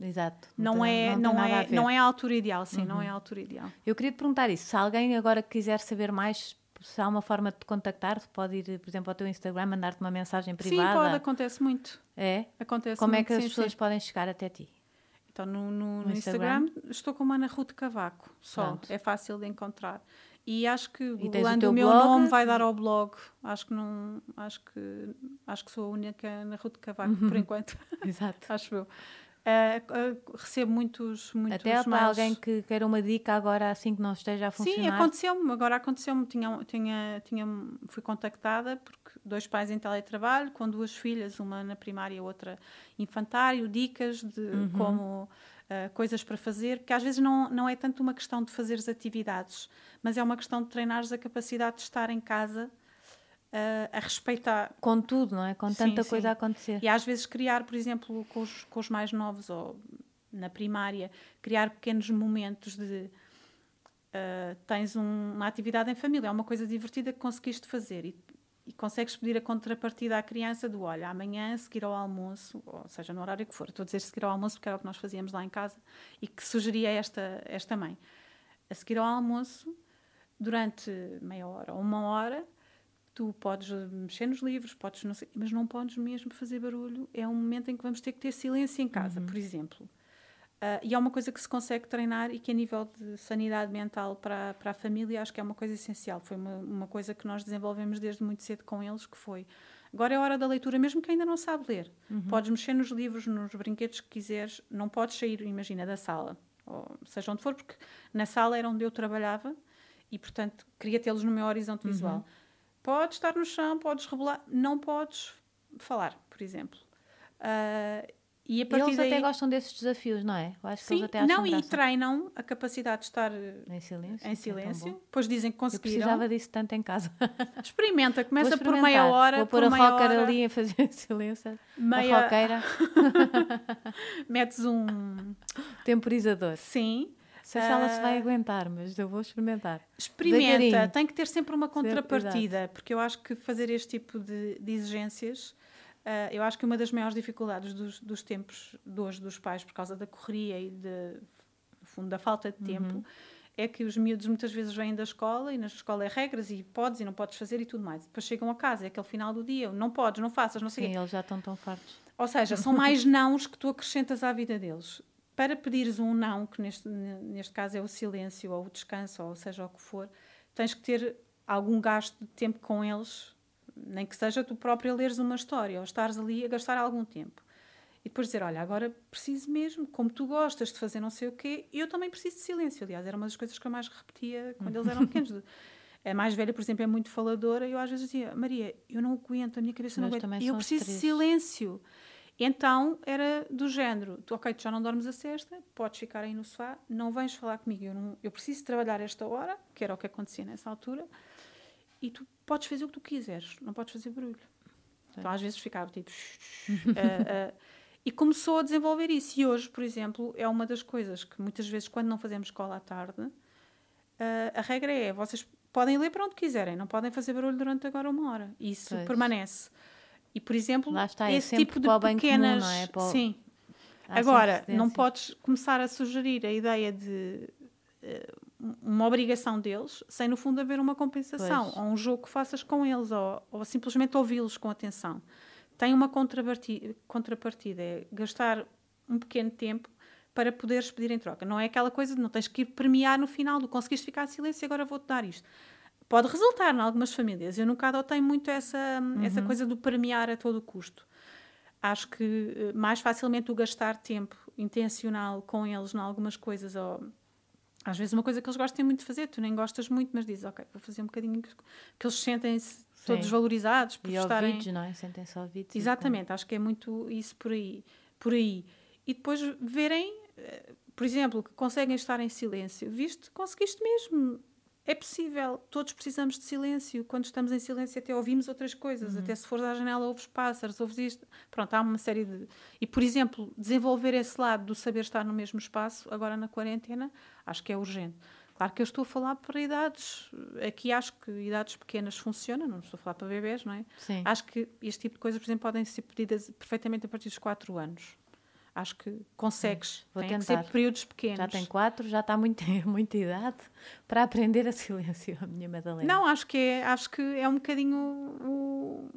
Exato. não, tem- é, não, a é, não é a altura ideal, sim, não é a altura ideal. Eu queria te perguntar isso. Se alguém agora quiser saber mais, se há uma forma de te contactar, se pode ir, por exemplo, ao teu Instagram, mandar-te uma mensagem Sim, privada. pode, acontece muito. É? Acontece Como é muito, que as sim, pessoas sim. podem chegar até ti? Então, no, no- No no Instagram, Instagram? estou como Ana Ruth Cavaco, só. Pronto. É fácil de encontrar. E acho que tens o googlando teu o, meu blog? nome vai dar ao blog. Acho que não, acho que acho que sou a única Ana Ruth Cavaco por enquanto, Exato. acho eu. Eh, eh, recebo muitos, muitos Até para mails. alguém que queira uma dica agora, assim que não esteja a funcionar. Sim, aconteceu-me. Agora aconteceu-me. Tinha, tinha, tinha, fui contactada porque dois pais em teletrabalho, com duas filhas, uma na primária e outra infantário, dicas de Uhum. como ah, coisas para fazer, porque às vezes não, não é tanto uma questão de fazeres atividades, mas é uma questão de treinares a capacidade de estar em casa ah, a respeitar. Com tudo, não é? Com Sim, tanta sim. coisa a acontecer. E às vezes criar, por exemplo, com os, com os mais novos ou na primária, criar pequenos momentos de ah, tens um- uma atividade em família, é uma coisa divertida que conseguiste fazer e, e consegues pedir a contrapartida à criança do olha, amanhã, a seguir ao almoço, ou seja, no horário que for, estou a dizer seguir ao almoço porque era o que nós fazíamos lá em casa e que sugeria esta, esta mãe. A seguir ao almoço, durante meia hora ou uma hora, tu podes mexer nos livros, podes não sei, mas não podes mesmo fazer barulho. É um momento em que vamos ter que ter silêncio em casa, por exemplo. Ah, e é uma coisa que se consegue treinar e que a nível de sanidade mental para, para a família acho que é uma coisa essencial. Foi uma, uma coisa que nós desenvolvemos desde muito cedo com eles, que foi agora é hora da leitura, mesmo que ainda não sabe ler. Podes mexer nos livros, nos brinquedos que quiseres, não podes sair, imagina, da sala, ou seja onde for, porque na sala era onde eu trabalhava e, portanto, queria tê-los no meu horizonte visual. Podes estar no chão, podes rebolar, não podes falar, por exemplo. Ah, e a E partir eles daí... até gostam desses desafios, não é? Eu acho que Sim, eles até acham não, e graça. treinam a capacidade de estar eh, Em silêncio. em é silêncio. bom. Depois dizem que Eu conseguiram. precisava disso tanto em casa. Experimenta, começa por meia hora, Vou por pôr a rocker hora, ali a fazer silêncio. meia, A roqueira, metes um... temporizador. Sim, sei se ela se vai Ah. aguentar, mas eu vou experimentar. experimenta. Tem que ter sempre uma contrapartida, porque eu acho que fazer este tipo de, de exigências... ah, eu acho que uma das maiores dificuldades dos, dos tempos de hoje dos pais, por causa da correria e de, no fundo, da falta de tempo, é que os miúdos muitas vezes vêm da escola e na escola é regras e podes e não podes fazer e tudo mais. Depois chegam a casa, é aquele final do dia, não podes, não faças, não sei Sim, quê. eles já estão tão fartos. Ou seja, são mais nãos que tu acrescentas à vida deles. Para pedires um não, que neste, neste caso é o silêncio ou o descanso, ou seja o que for, tens que ter algum gasto de tempo com eles, nem que seja tu próprio a leres uma história ou estares ali a gastar algum tempo. E depois dizer, olha, agora preciso mesmo, como tu gostas de fazer não sei o quê, eu também preciso de silêncio. Aliás, era uma das coisas que eu mais repetia quando eles eram pequenos. A mais velha, por exemplo, é muito faladora e eu às vezes dizia, Maria, eu não aguento, a minha cabeça não aguenta. Eu preciso de silêncio. Então era do género: tu, ok, tu já não dormes a sexta, podes ficar aí no sofá, não vens falar comigo, eu, não, eu preciso trabalhar esta hora, que era o que acontecia nessa altura, e tu podes fazer o que tu quiseres, não podes fazer barulho. Então às vezes ficava tipo. ah, ah, e começou a desenvolver isso. E hoje, por exemplo, é uma das coisas que muitas vezes, quando não fazemos escola à tarde, ah, a regra é: vocês podem ler para onde quiserem, não podem fazer barulho durante agora uma hora. Isso Pois. permanece. E, por exemplo, está, é esse sempre tipo de comum, pequenas. não é? Para Sim. Há Agora, não podes começar a sugerir a ideia de uma obrigação deles sem, no fundo, haver uma compensação. Pois. Ou um jogo que faças com eles, ou, ou simplesmente ouvi-los com atenção. tem uma contrapartida, contrapartida, é gastar um pequeno tempo para poderes pedir em troca. Não é aquela coisa de não tens que ir premiar no final, do conseguiste ficar em silêncio e agora vou-te dar isto. Pode resultar em algumas famílias. Eu nunca adotei muito essa, uhum. essa coisa do premiar a todo custo. Acho que eh, mais facilmente o gastar tempo intencional com eles em algumas coisas, ou às vezes uma coisa que eles gostem muito de fazer, tu nem gostas muito, mas dizes, ok, vou fazer um bocadinho que, eles sentem-se todos valorizados por e estarem... ouvidos, não é? Sentem-se ouvidos. Exatamente, acho que é muito isso por aí. Por aí. E depois verem, eh, por exemplo, que conseguem estar em silêncio. Viste? Conseguiste mesmo. É possível, todos precisamos de silêncio. Quando estamos em silêncio, até ouvimos outras coisas. Uhum. Até se fores à janela, ouves pássaros, ouves isto. Pronto, há uma série de. E, por exemplo, desenvolver esse lado do saber estar no mesmo espaço, agora na quarentena, acho que é urgente. Claro que eu estou a falar para idades. Aqui acho que idades pequenas funcionam, não estou a falar para bebês, não é? Sim. Acho que este tipo de coisas, por exemplo, podem ser pedidas perfeitamente a partir dos 4 anos acho que consegues. Vou tem tentar. que ser períodos pequenos. Já tem quatro, já está muito, muita idade para aprender a silêncio, a minha Madalena. Não, acho que é, acho que é um bocadinho o,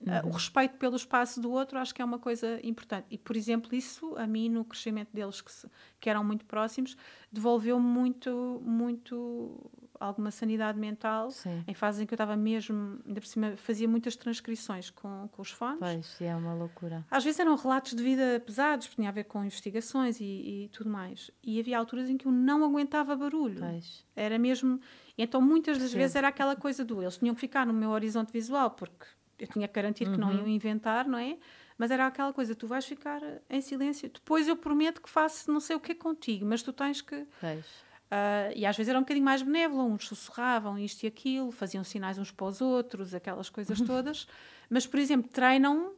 uhum. o respeito pelo espaço do outro, acho que é uma coisa importante. E, por exemplo, isso a mim, no crescimento deles, que, se, que eram muito próximos, devolveu muito, muito alguma sanidade mental Sim. em fases em que eu estava mesmo, ainda por cima, fazia muitas transcrições com, com os fones. Pois, é uma loucura. Às vezes eram relatos de vida pesados, porque tinha a ver com investigações e, e, tudo mais. E havia alturas em que eu não aguentava barulho. Pois. Era mesmo. Então, muitas das Sim. vezes era aquela coisa do eles tinham que ficar no meu horizonte visual, porque eu tinha que garantir uhum. que não uhum. iam inventar, não é? Mas era aquela coisa, tu vais ficar em silêncio. Depois eu prometo que faço não sei o que é contigo, mas tu tens que. Uh, e às vezes era um bocadinho mais benévolo, uns sussurravam isto e aquilo, faziam sinais uns para os outros, aquelas coisas todas. Mas, por exemplo, treinam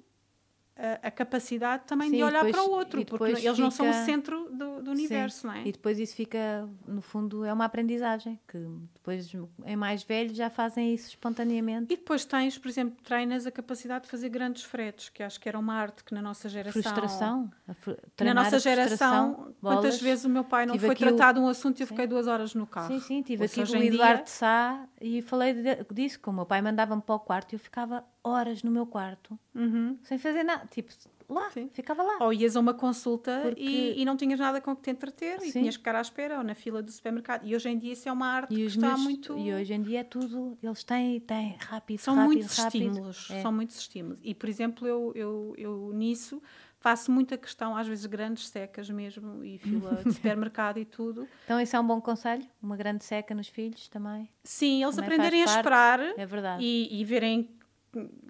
a, a capacidade também Sim, de olhar depois, para o outro, porque eles fica... não são o centro do, do universo, Sim. não é? E depois isso fica, no fundo, é uma aprendizagem, que depois em mais velhos já fazem isso espontaneamente. E depois tens, por exemplo, treinas a capacidade de fazer grandes fretes, que acho que era uma arte que na nossa geração... Frustração. Fr... Na nossa geração, quantas vezes o meu pai não foi tratado um assunto e eu fiquei duas horas no carro. Sim, sim, tive aqui com o Eduardo dia... Sá e falei disso, que o meu pai mandava-me para o quarto e eu ficava horas no meu quarto, uhum. sem fazer nada, tipo, lá, Sim. ficava lá. Ou ias a uma consulta Porque... e, e, não tinhas nada com que te entreter Sim. e tinhas que ficar à espera ou na fila do supermercado. E hoje em dia isso é uma arte e que está meus... muito... E hoje em dia é tudo, eles têm, têm rápido, São rápido, muitos rápido. estímulos, é. são muitos estímulos. E, por exemplo, eu, eu, eu nisso faço muita questão, às vezes grandes secas mesmo, e fila de supermercado e tudo. Então isso é um bom conselho? Uma grande seca nos filhos também? Sim, eles também aprenderem a esperar é verdade. E, e verem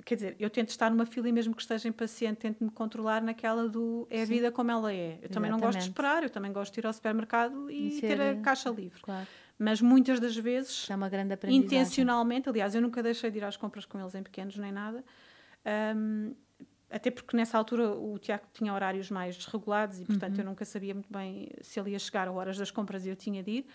quer dizer, eu tento estar numa fila e mesmo que esteja impaciente, tento me controlar naquela do é a Sim. vida como ela é. Eu Exatamente. também não gosto de esperar, eu também gosto de ir ao supermercado e, e ter a caixa livre. Claro. Mas muitas das vezes, é uma grande intencionalmente, aliás, eu nunca deixei de ir às compras com eles em pequenos nem nada. Um, até porque nessa altura o Tiago tinha horários mais desregulados e, portanto, uhum. eu nunca sabia muito bem se ele ia chegar a horas das compras e eu tinha de ir.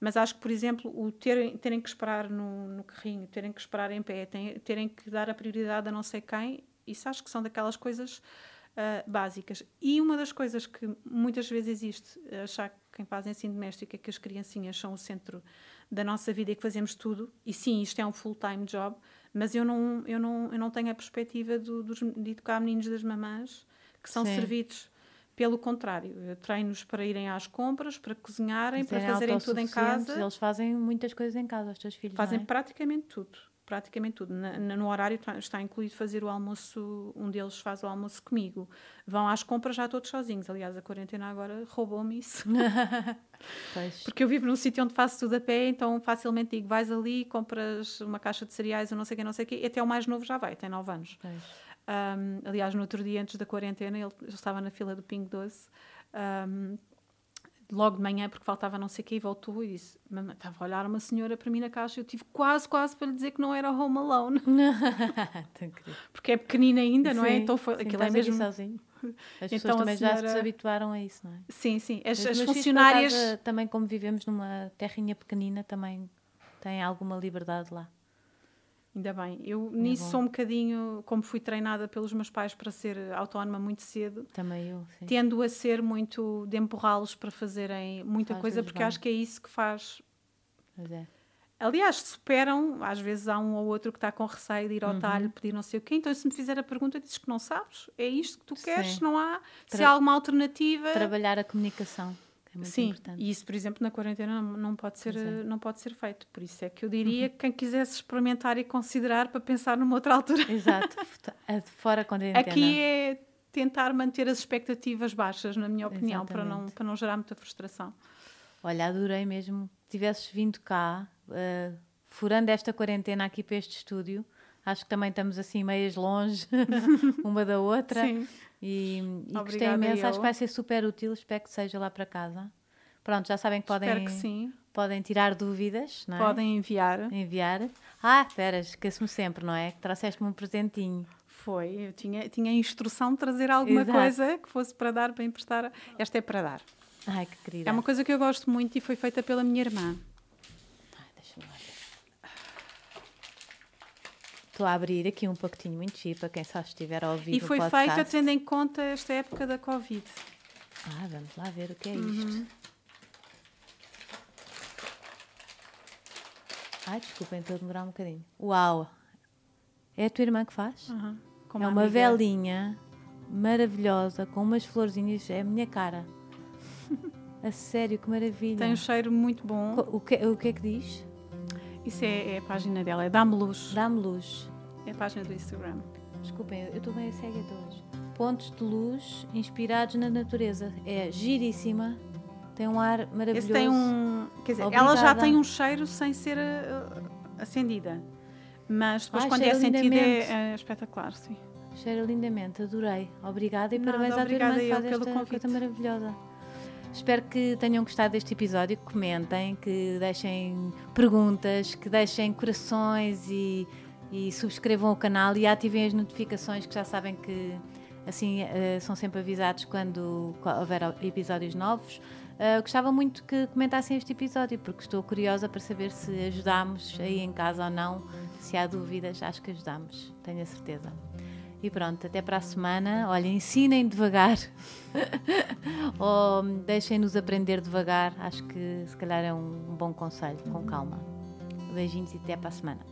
Mas acho que, por exemplo, o terem, terem que esperar no, no carrinho, terem que esperar em pé, terem, terem que dar a prioridade a não sei quem, isso acho que são daquelas coisas uh, básicas. E uma das coisas que muitas vezes existe, achar que quem faz ensino doméstico é que as criancinhas são o centro da nossa vida e que fazemos tudo, e sim, isto é um full-time job, mas eu não, eu, não, eu não tenho a perspectiva do, de educar meninos das mamãs que são sim. servidos pelo contrário, treino-os para irem às compras, para cozinharem, para fazerem tudo em casa. Eles fazem muitas coisas em casa, os teus filhos. Fazem é? praticamente tudo. Praticamente tudo. Na, no horário está incluído fazer o almoço, um deles faz o almoço comigo. Vão às compras já todos sozinhos. Aliás, a quarentena agora roubou-me isso. Porque eu vivo num sítio onde faço tudo a pé, então facilmente digo: vais ali, compras uma caixa de cereais ou não sei o que, não sei o que, e até o mais novo já vai, tem 9 anos. Pois. Um, aliás, no outro dia, antes da quarentena, ele, ele estava na fila do Pingo Doce, um, logo de manhã, porque faltava não sei o que, e voltou e disse: Estava a olhar uma senhora para mim na caixa, eu tive quase, quase para lhe dizer que não era Home Alone. porque é pequenina ainda, não é? Então foi, sim, aquilo é mesmo. sozinho. As então, pessoas também senhora... já se habituaram a isso, não é? Sim, sim. As, as funcionárias. Casa, também, como vivemos numa terrinha pequenina, também têm alguma liberdade lá. Ainda bem. Eu é nisso bom. sou um bocadinho, como fui treinada pelos meus pais para ser autónoma muito cedo. Também eu, sim. Tendo a ser muito de empurrá-los para fazem muita faz coisa, porque bem. acho que é isso que faz. Pois é. Aliás, superam, às vezes há um ou outro que está com receio de ir ao uhum. talho, pedir não sei o quê. Então, se me fizer a pergunta, dizes que não sabes, é isto que tu queres, se não há, Tra se há alguma alternativa. Trabalhar a comunicação. É muito Sim, importante. e isso, por exemplo, na quarentena não, pode ser, é. não pode ser feito. Por isso é que eu diria uhum. que quem quisesse experimentar e considerar para pensar numa outra altura. Exato, fora quarentena. Aqui é tentar manter as expectativas baixas, na minha opinião, para não, para não gerar muita frustração. Olha, adorei mesmo que tivesses vindo cá, uh, furando esta quarentena aqui para este estúdio. Acho que também estamos assim meias longe uma da outra. Sim. E, e gostei imenso, acho que vai ser super útil, espero que seja lá para casa. Pronto, já sabem que podem, que podem tirar dúvidas, não é? Podem enviar. Enviar. Ah, espera, esqueço-me sempre, não é? Que trouxeste-me um presentinho. Foi, eu tinha, tinha a instrução de trazer alguma Exato. coisa que fosse para dar, para emprestar. Esta é para dar. Ai, que querida. É uma coisa que eu gosto muito e foi feita pela minha irmã. Ai, deixa-me lá ver. Estou a abrir aqui um pacotinho muito chique para quem só estiver a ouvir E foi feita tendo em conta esta época da Covid. Ah, vamos lá ver o que é isto. Uhum. Ai, desculpem, estou a demorar um bocadinho. Uau! É a tua irmã que faz? Uhum. é uma amiga. velinha maravilhosa com umas florzinhas. É a minha cara. A sério, que maravilha. Tem um cheiro muito bom. O que, o que é que diz? Isso é, é a página dela, é Dá-me Luz. Dá-me Luz. É a página do Instagram. Desculpem, eu estou bem cega de hoje. Pontos de luz inspirados na natureza. É giríssima. Tem um ar maravilhoso. Esse tem um. Quer dizer, Obrigada. ela já tem um cheiro sem ser uh, acendida. Mas depois, Ai, quando é acendida, é, é espetacular, sim. Cheira lindamente, adorei. Obrigada e Nada, parabéns à tua irmã que faz esta coisa maravilhosa. Espero que tenham gostado deste episódio, comentem, que deixem perguntas, que deixem corações e, e subscrevam o canal e ativem as notificações que já sabem que assim uh, são sempre avisados quando houver episódios novos. Uh, gostava muito que comentassem este episódio, porque estou curiosa para saber se ajudámos aí em casa ou não. Se há dúvidas, acho que ajudamos, tenho a certeza. E pronto, até para a semana. Olha, ensinem devagar ou deixem-nos aprender devagar. Acho que se calhar é um bom conselho, com calma. Beijinhos e até para a semana.